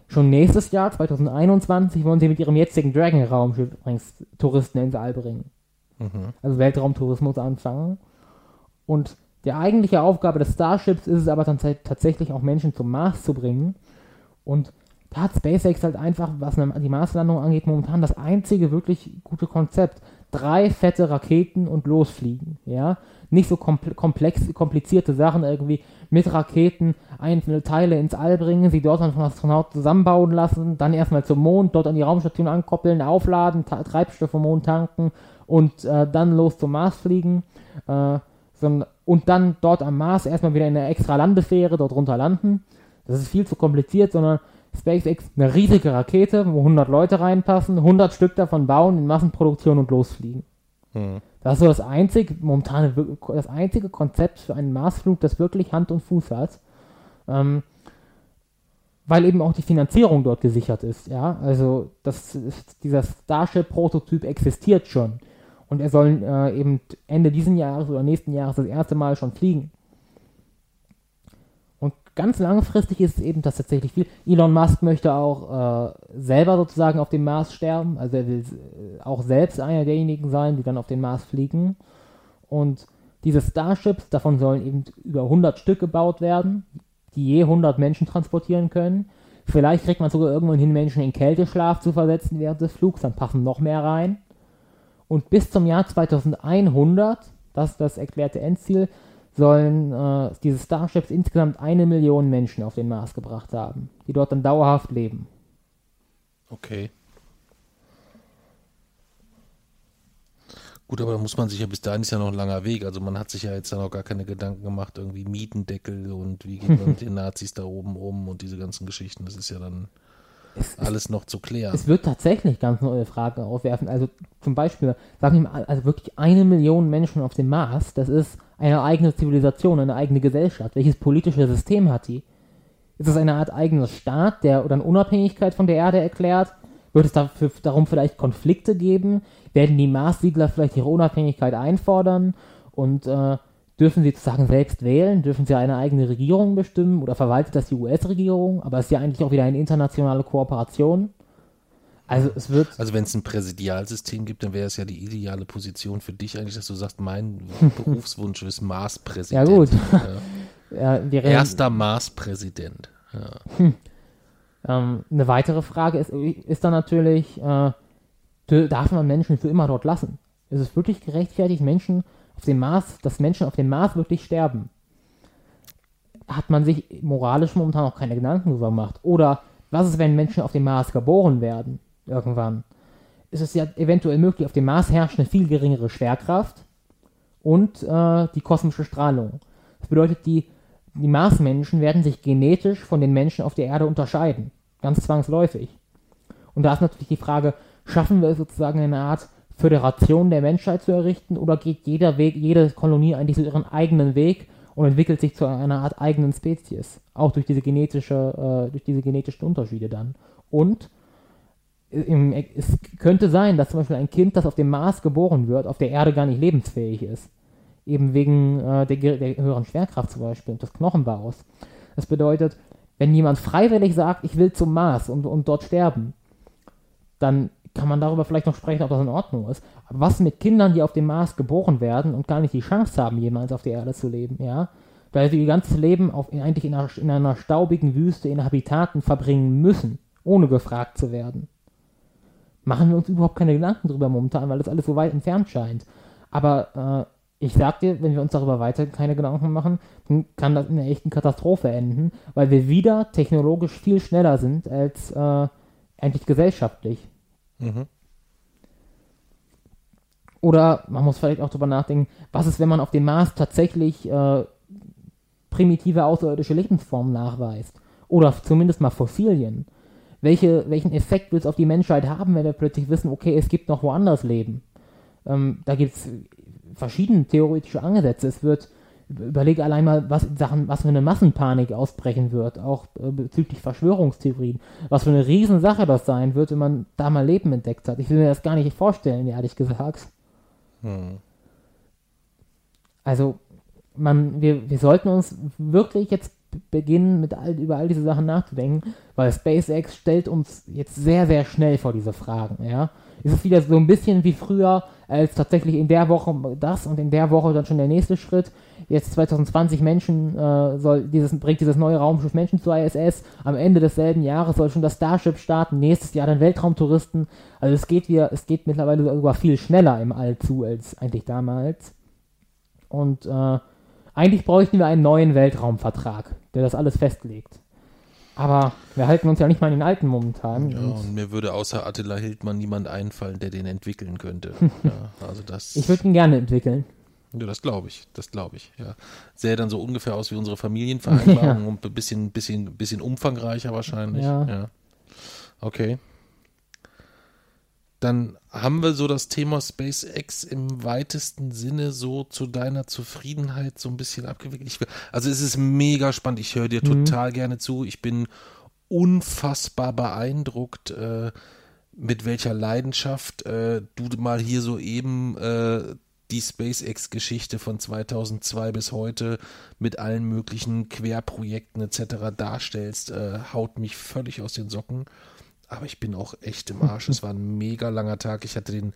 schon nächstes Jahr, 2021, wollen sie mit ihrem jetzigen Dragon-Raumschiff übrigens Touristen ins All bringen. Mhm. Also Weltraumtourismus anfangen. Und die eigentliche Aufgabe des Starships ist es aber dann tatsächlich auch Menschen zum Mars zu bringen. Und da hat SpaceX halt einfach, was die Marslandung angeht, momentan das einzige wirklich gute Konzept. Drei fette Raketen und losfliegen, ja. Nicht so komplex, komplizierte Sachen irgendwie mit Raketen einzelne Teile ins All bringen, sie dort dann von Astronauten zusammenbauen lassen, dann erstmal zum Mond, dort an die Raumstation ankoppeln, aufladen, Treibstoff vom Mond tanken und äh, dann los zum Mars fliegen. Äh, sondern, und dann dort am Mars erstmal wieder in eine extra Landefähre dort runter landen. Das ist viel zu kompliziert, sondern SpaceX eine riesige Rakete, wo 100 Leute reinpassen, 100 Stück davon bauen in Massenproduktion und losfliegen. Das ist so das einzige, momentan das einzige Konzept für einen Marsflug, das wirklich Hand und Fuß hat. Ähm, weil eben auch die Finanzierung dort gesichert ist, ja. Also das ist, dieser Starship-Prototyp existiert schon und er soll äh, eben Ende diesen Jahres oder nächsten Jahres das erste Mal schon fliegen. Ganz langfristig ist es eben das tatsächlich viel. Elon Musk möchte auch äh, selber sozusagen auf dem Mars sterben. Also er will äh, auch selbst einer derjenigen sein, die dann auf den Mars fliegen. Und diese Starships, davon sollen eben über 100 Stück gebaut werden, die je 100 Menschen transportieren können. Vielleicht kriegt man sogar irgendwann hin, Menschen in Kälteschlaf zu versetzen während des Flugs, dann passen noch mehr rein. Und bis zum Jahr 2100, das ist das erklärte Endziel, sollen äh, diese Starships insgesamt eine Million Menschen auf den Mars gebracht haben, die dort dann dauerhaft leben. Okay. Gut, aber da muss man sich ja bis dahin ist ja noch ein langer Weg. Also man hat sich ja jetzt da noch gar keine Gedanken gemacht, irgendwie Mietendeckel und wie geht man mit den Nazis da oben rum und diese ganzen Geschichten. Das ist ja dann es, alles noch zu klären. Es wird tatsächlich ganz neue Fragen aufwerfen. Also zum Beispiel, sagen wir mal, also wirklich eine Million Menschen auf dem Mars, das ist eine eigene Zivilisation, eine eigene Gesellschaft. Welches politische System hat die? Ist es eine Art eigener Staat, der dann Unabhängigkeit von der Erde erklärt? Wird es dafür, darum vielleicht Konflikte geben? Werden die Marssiedler vielleicht ihre Unabhängigkeit einfordern? Und äh, dürfen sie sozusagen selbst wählen? Dürfen sie eine eigene Regierung bestimmen? Oder verwaltet das die US-Regierung? Aber ist ja eigentlich auch wieder eine internationale Kooperation. Also es wird. Also wenn es ein Präsidialsystem gibt, dann wäre es ja die ideale Position für dich eigentlich, dass du sagst, mein <laughs> Berufswunsch ist Mars-Präsident. Ja gut. Ja. <laughs> ja, Erster Mars-Präsident. Ja. Hm. <laughs> Ähm, eine weitere Frage ist, ist dann natürlich, äh, darf man Menschen für immer dort lassen? Ist es wirklich gerechtfertigt, Menschen auf dem Mars, dass Menschen auf dem Mars wirklich sterben? Hat man sich moralisch momentan noch keine Gedanken darüber gemacht? Oder was ist, wenn Menschen auf dem Mars geboren werden? Irgendwann. Ist es ja eventuell möglich, auf dem Mars herrscht eine viel geringere Schwerkraft und äh, die kosmische Strahlung. Das bedeutet, die, die Marsmenschen werden sich genetisch von den Menschen auf der Erde unterscheiden. Ganz zwangsläufig. Und da ist natürlich die Frage, schaffen wir es sozusagen eine Art Föderation der Menschheit zu errichten oder geht jeder Weg, jede Kolonie eigentlich so ihren eigenen Weg und entwickelt sich zu einer Art eigenen Spezies? Auch durch diese genetische, äh, durch diese genetischen Unterschiede dann. Und im, es könnte sein, dass zum Beispiel ein Kind, das auf dem Mars geboren wird, auf der Erde gar nicht lebensfähig ist. Eben wegen äh, der, der höheren Schwerkraft zum Beispiel und des Knochenbaus. Das bedeutet, wenn jemand freiwillig sagt, ich will zum Mars und, und dort sterben, dann kann man darüber vielleicht noch sprechen, ob das in Ordnung ist. Aber was mit Kindern, die auf dem Mars geboren werden und gar nicht die Chance haben, jemals auf der Erde zu leben, ja? Weil sie ihr ganzes Leben auf, eigentlich in einer, in einer staubigen Wüste in Habitaten verbringen müssen, ohne gefragt zu werden. Machen wir uns überhaupt keine Gedanken darüber momentan, weil das alles so weit entfernt scheint. Aber äh, ich sag dir, wenn wir uns darüber weiter keine Gedanken machen, dann kann das in einer echten Katastrophe enden, weil wir wieder technologisch viel schneller sind als äh, eigentlich gesellschaftlich. Mhm. Oder man muss vielleicht auch darüber nachdenken, was ist, wenn man auf dem Mars tatsächlich äh, primitive außerirdische Lebensformen nachweist? Oder zumindest mal Fossilien. Welche, welchen Effekt wird es auf die Menschheit haben, wenn wir plötzlich wissen, okay, es gibt noch woanders Leben? Ähm, da gibt es verschiedene theoretische Ansätze. Es wird, überlege allein mal, was Sachen, was für eine Massenpanik ausbrechen wird, auch äh, bezüglich Verschwörungstheorien. Was für eine Riesensache das sein wird, wenn man da mal Leben entdeckt hat. Ich will mir das gar nicht vorstellen, ehrlich gesagt. Hm. Also, man, wir, wir sollten uns wirklich jetzt beginnen, mit all, über all diese Sachen nachzudenken, weil SpaceX stellt uns jetzt sehr, sehr schnell vor diese Fragen, ja. Es ist wieder so ein bisschen wie früher, als tatsächlich in der Woche das und in der Woche dann schon der nächste Schritt. Jetzt 2020 Menschen äh, soll dieses, bringt dieses neue Raumschiff Menschen zur ISS. Am Ende desselben Jahres soll schon das Starship starten. Nächstes Jahr dann Weltraumtouristen. Also es geht wieder, es geht mittlerweile sogar viel schneller im All zu als eigentlich damals. Und äh, eigentlich bräuchten wir einen neuen Weltraumvertrag, der das alles festlegt. Aber wir halten uns ja nicht mal in den alten momentan. Ja, und, und mir würde außer Attila Hildmann niemand einfallen, der den entwickeln könnte. <laughs> ja, also das, ich würde ihn gerne entwickeln. Ja, das glaube ich, das glaube ich, ja. Sähe dann so ungefähr aus wie unsere Familienvereinbarung <laughs> ja. und ein bisschen, bisschen, bisschen umfangreicher wahrscheinlich. Ja. ja. Okay dann haben wir so das Thema SpaceX im weitesten Sinne so zu deiner Zufriedenheit so ein bisschen abgewickelt. Ich, also es ist mega spannend. Ich höre dir mhm. total gerne zu. Ich bin unfassbar beeindruckt, äh, mit welcher Leidenschaft äh, du mal hier so eben äh, die SpaceX-Geschichte von 2002 bis heute mit allen möglichen Querprojekten etc. darstellst, äh, haut mich völlig aus den Socken. Aber ich bin auch echt im Arsch. es war ein mega langer Tag. Ich hatte den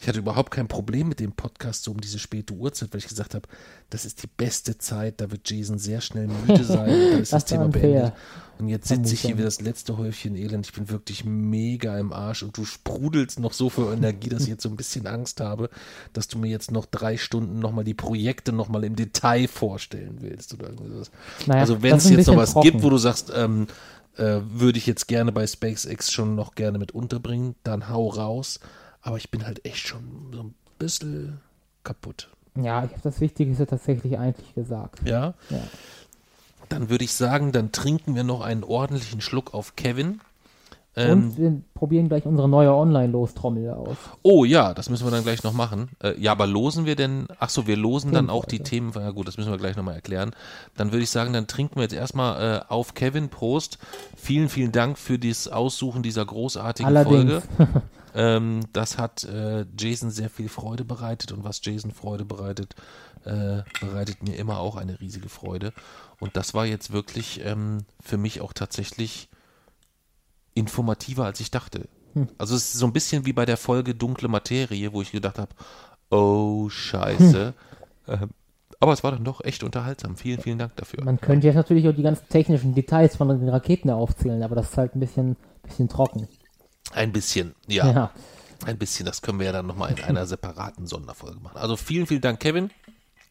ich hatte überhaupt kein Problem mit dem Podcast so um diese späte Uhrzeit, weil ich gesagt habe, das ist die beste Zeit, da wird Jason sehr schnell müde sein, und dann ist <laughs> das, Das Thema unfair. beendet. Und jetzt sitze ich hier wie das letzte Häufchen Elend. Ich bin wirklich mega im Arsch und du sprudelst noch so viel Energie, dass ich jetzt so ein bisschen Angst habe, dass du mir jetzt noch drei Stunden nochmal die Projekte nochmal im Detail vorstellen willst oder irgendwie sowas. Naja, also wenn es jetzt noch was trocken. gibt, wo du sagst, ähm, äh, würde ich jetzt gerne bei SpaceX schon noch gerne mit unterbringen, dann hau raus. Aber ich bin halt echt schon so ein bisschen kaputt. Ja, ich habe das Wichtigste tatsächlich eigentlich gesagt. Ja, Ja. dann würde ich sagen, dann trinken wir noch einen ordentlichen Schluck auf Kevin. Ähm, Und wir probieren gleich unsere neue Online-Lostrommel aus. oh ja, das müssen wir dann gleich noch machen. Äh, ja, aber losen wir denn, ach so, wir losen dann auch die Themenfolge. Themen, ja gut, das müssen wir gleich nochmal erklären. Dann würde ich sagen, dann trinken wir jetzt erstmal äh, auf Kevin, Prost. Vielen, vielen Dank für das Aussuchen dieser großartigen Allerdings. Folge. <laughs> Ähm, das hat äh, Jason sehr viel Freude bereitet und was Jason Freude bereitet, äh, bereitet mir immer auch eine riesige Freude. Und das war jetzt wirklich ähm, für mich auch tatsächlich informativer, als ich dachte. Also es ist so ein bisschen wie bei der Folge Dunkle Materie, wo ich gedacht habe, oh Scheiße. Ähm, aber es war dann doch echt unterhaltsam. Vielen, vielen Dank dafür. Man könnte jetzt natürlich auch die ganzen technischen Details von den Raketen aufzählen, aber das ist halt ein bisschen, bisschen trocken. Ein bisschen, ja. Ja. Ein bisschen, das können wir ja dann nochmal in einer <laughs> separaten Sonderfolge machen. Also vielen, vielen Dank, Kevin,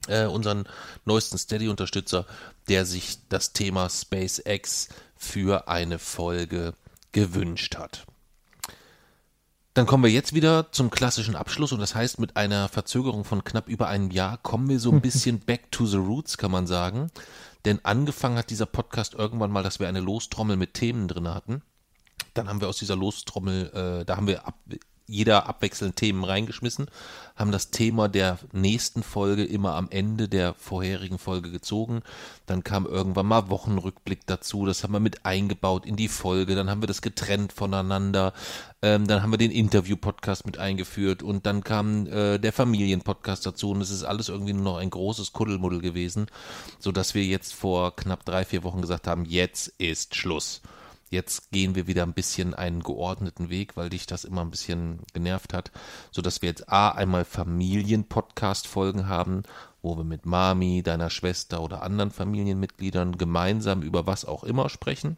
äh, unseren neuesten Steady-Unterstützer, der sich das Thema SpaceX für eine Folge gewünscht hat. Dann kommen wir jetzt wieder zum klassischen Abschluss und das heißt, mit einer Verzögerung von knapp über einem Jahr kommen wir so ein <laughs> bisschen back to the roots, kann man sagen. Denn angefangen hat dieser Podcast irgendwann mal, dass wir eine Lostrommel mit Themen drin hatten. Dann haben wir aus dieser Lostrommel, äh, da haben wir ab, jeder abwechselnd Themen reingeschmissen, haben das Thema der nächsten Folge immer am Ende der vorherigen Folge gezogen. Dann kam irgendwann mal Wochenrückblick dazu, das haben wir mit eingebaut in die Folge. Dann haben wir das getrennt voneinander. Ähm, dann haben wir den Interview-Podcast mit eingeführt und dann kam äh, der Familien-Podcast dazu und es ist alles irgendwie nur noch ein großes Kuddelmuddel gewesen, sodass wir jetzt vor knapp drei, vier Wochen gesagt haben, jetzt ist Schluss. Jetzt gehen wir wieder ein bisschen einen geordneten Weg, weil dich das immer ein bisschen genervt hat, so dass wir jetzt A einmal Familien-Podcast-Folgen haben, wo wir mit Mami, deiner Schwester oder anderen Familienmitgliedern gemeinsam über was auch immer sprechen.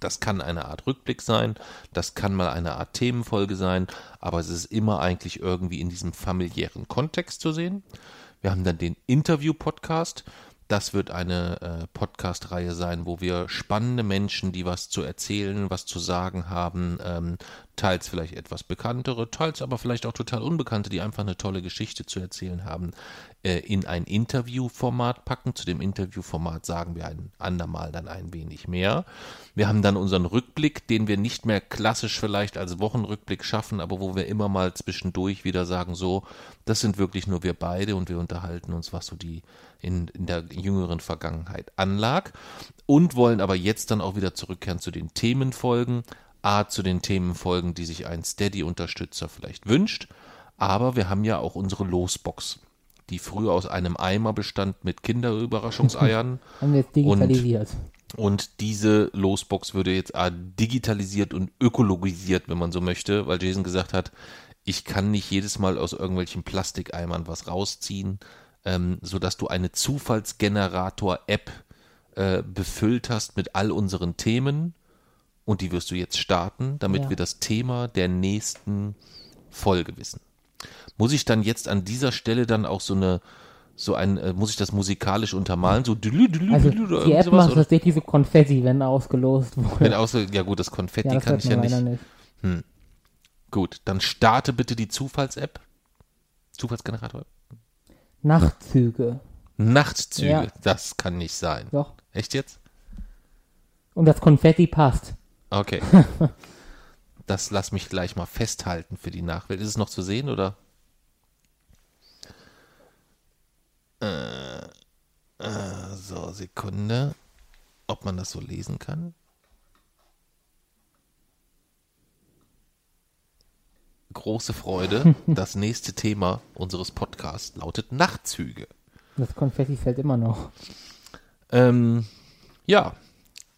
Das kann eine Art Rückblick sein, das kann mal eine Art Themenfolge sein, aber es ist immer eigentlich irgendwie in diesem familiären Kontext zu sehen. Wir haben dann den Interview-Podcast. Das wird eine äh, Podcast-Reihe sein, wo wir spannende Menschen, die was zu erzählen, was zu sagen haben, ähm, teils vielleicht etwas bekanntere, teils aber vielleicht auch total unbekannte, die einfach eine tolle Geschichte zu erzählen haben, in ein Interviewformat packen. Zu dem Interviewformat sagen wir ein andermal dann ein wenig mehr. Wir haben dann unseren Rückblick, den wir nicht mehr klassisch vielleicht als Wochenrückblick schaffen, aber wo wir immer mal zwischendurch wieder sagen, so, das sind wirklich nur wir beide und wir unterhalten uns, was so die in, in der jüngeren Vergangenheit anlag und wollen aber jetzt dann auch wieder zurückkehren zu den Themenfolgen, A, zu den Themenfolgen, die sich ein Steady-Unterstützer vielleicht wünscht, aber wir haben ja auch unsere Losbox, die früher aus einem Eimer bestand mit Kinderüberraschungseiern <laughs> Haben wir jetzt digitalisiert. und diese Losbox würde jetzt A, digitalisiert und ökologisiert, wenn man so möchte, weil Jason gesagt hat, ich kann nicht jedes Mal aus irgendwelchen Plastikeimern was rausziehen, ähm, sodass du eine Zufallsgenerator-App äh, befüllt hast mit all unseren Themen und die wirst du jetzt starten, damit Ja. wir das Thema der nächsten Folge wissen. Muss ich dann jetzt an dieser Stelle dann auch so eine so ein, äh, muss ich das musikalisch untermalen, so dülü, dülü, Also dülü die App sowas, macht tatsächlich so Konfetti, wenn ausgelost wurde. Wenn außer, ja gut, das Konfetti ja, das kann ich ja nicht. nicht. Gut, dann starte bitte die Zufalls-App. Zufallsgenerator. Nachtzüge. Nachtzüge, Ja. das kann nicht sein. Doch. Echt jetzt? Und das Konfetti passt. Okay. <laughs> das lass mich gleich mal festhalten für die Nachwelt. Ist es noch zu sehen oder? Äh, äh, so, Sekunde. Ob man das so lesen kann? große Freude. <laughs> Das nächste Thema unseres Podcasts lautet Nachtzüge. Das Konfetti fällt immer noch. Ähm, ja,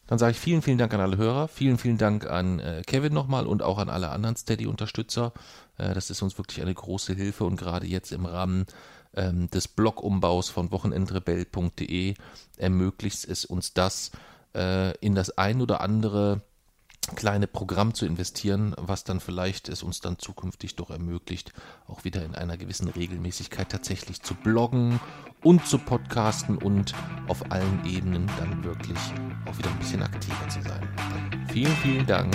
dann sage ich vielen, vielen Dank an alle Hörer. Vielen, vielen Dank an äh, Kevin nochmal und auch an alle anderen Steady-Unterstützer. Äh, das ist uns wirklich eine große Hilfe und gerade jetzt im Rahmen ähm, des Blogumbaus von wochenendrebell.de ermöglicht es uns das, äh, in das ein oder andere kleine Programm zu investieren, was dann vielleicht es uns dann zukünftig doch ermöglicht, auch wieder in einer gewissen Regelmäßigkeit tatsächlich zu bloggen und zu podcasten und auf allen Ebenen dann wirklich auch wieder ein bisschen aktiver zu sein. Vielen, vielen Dank.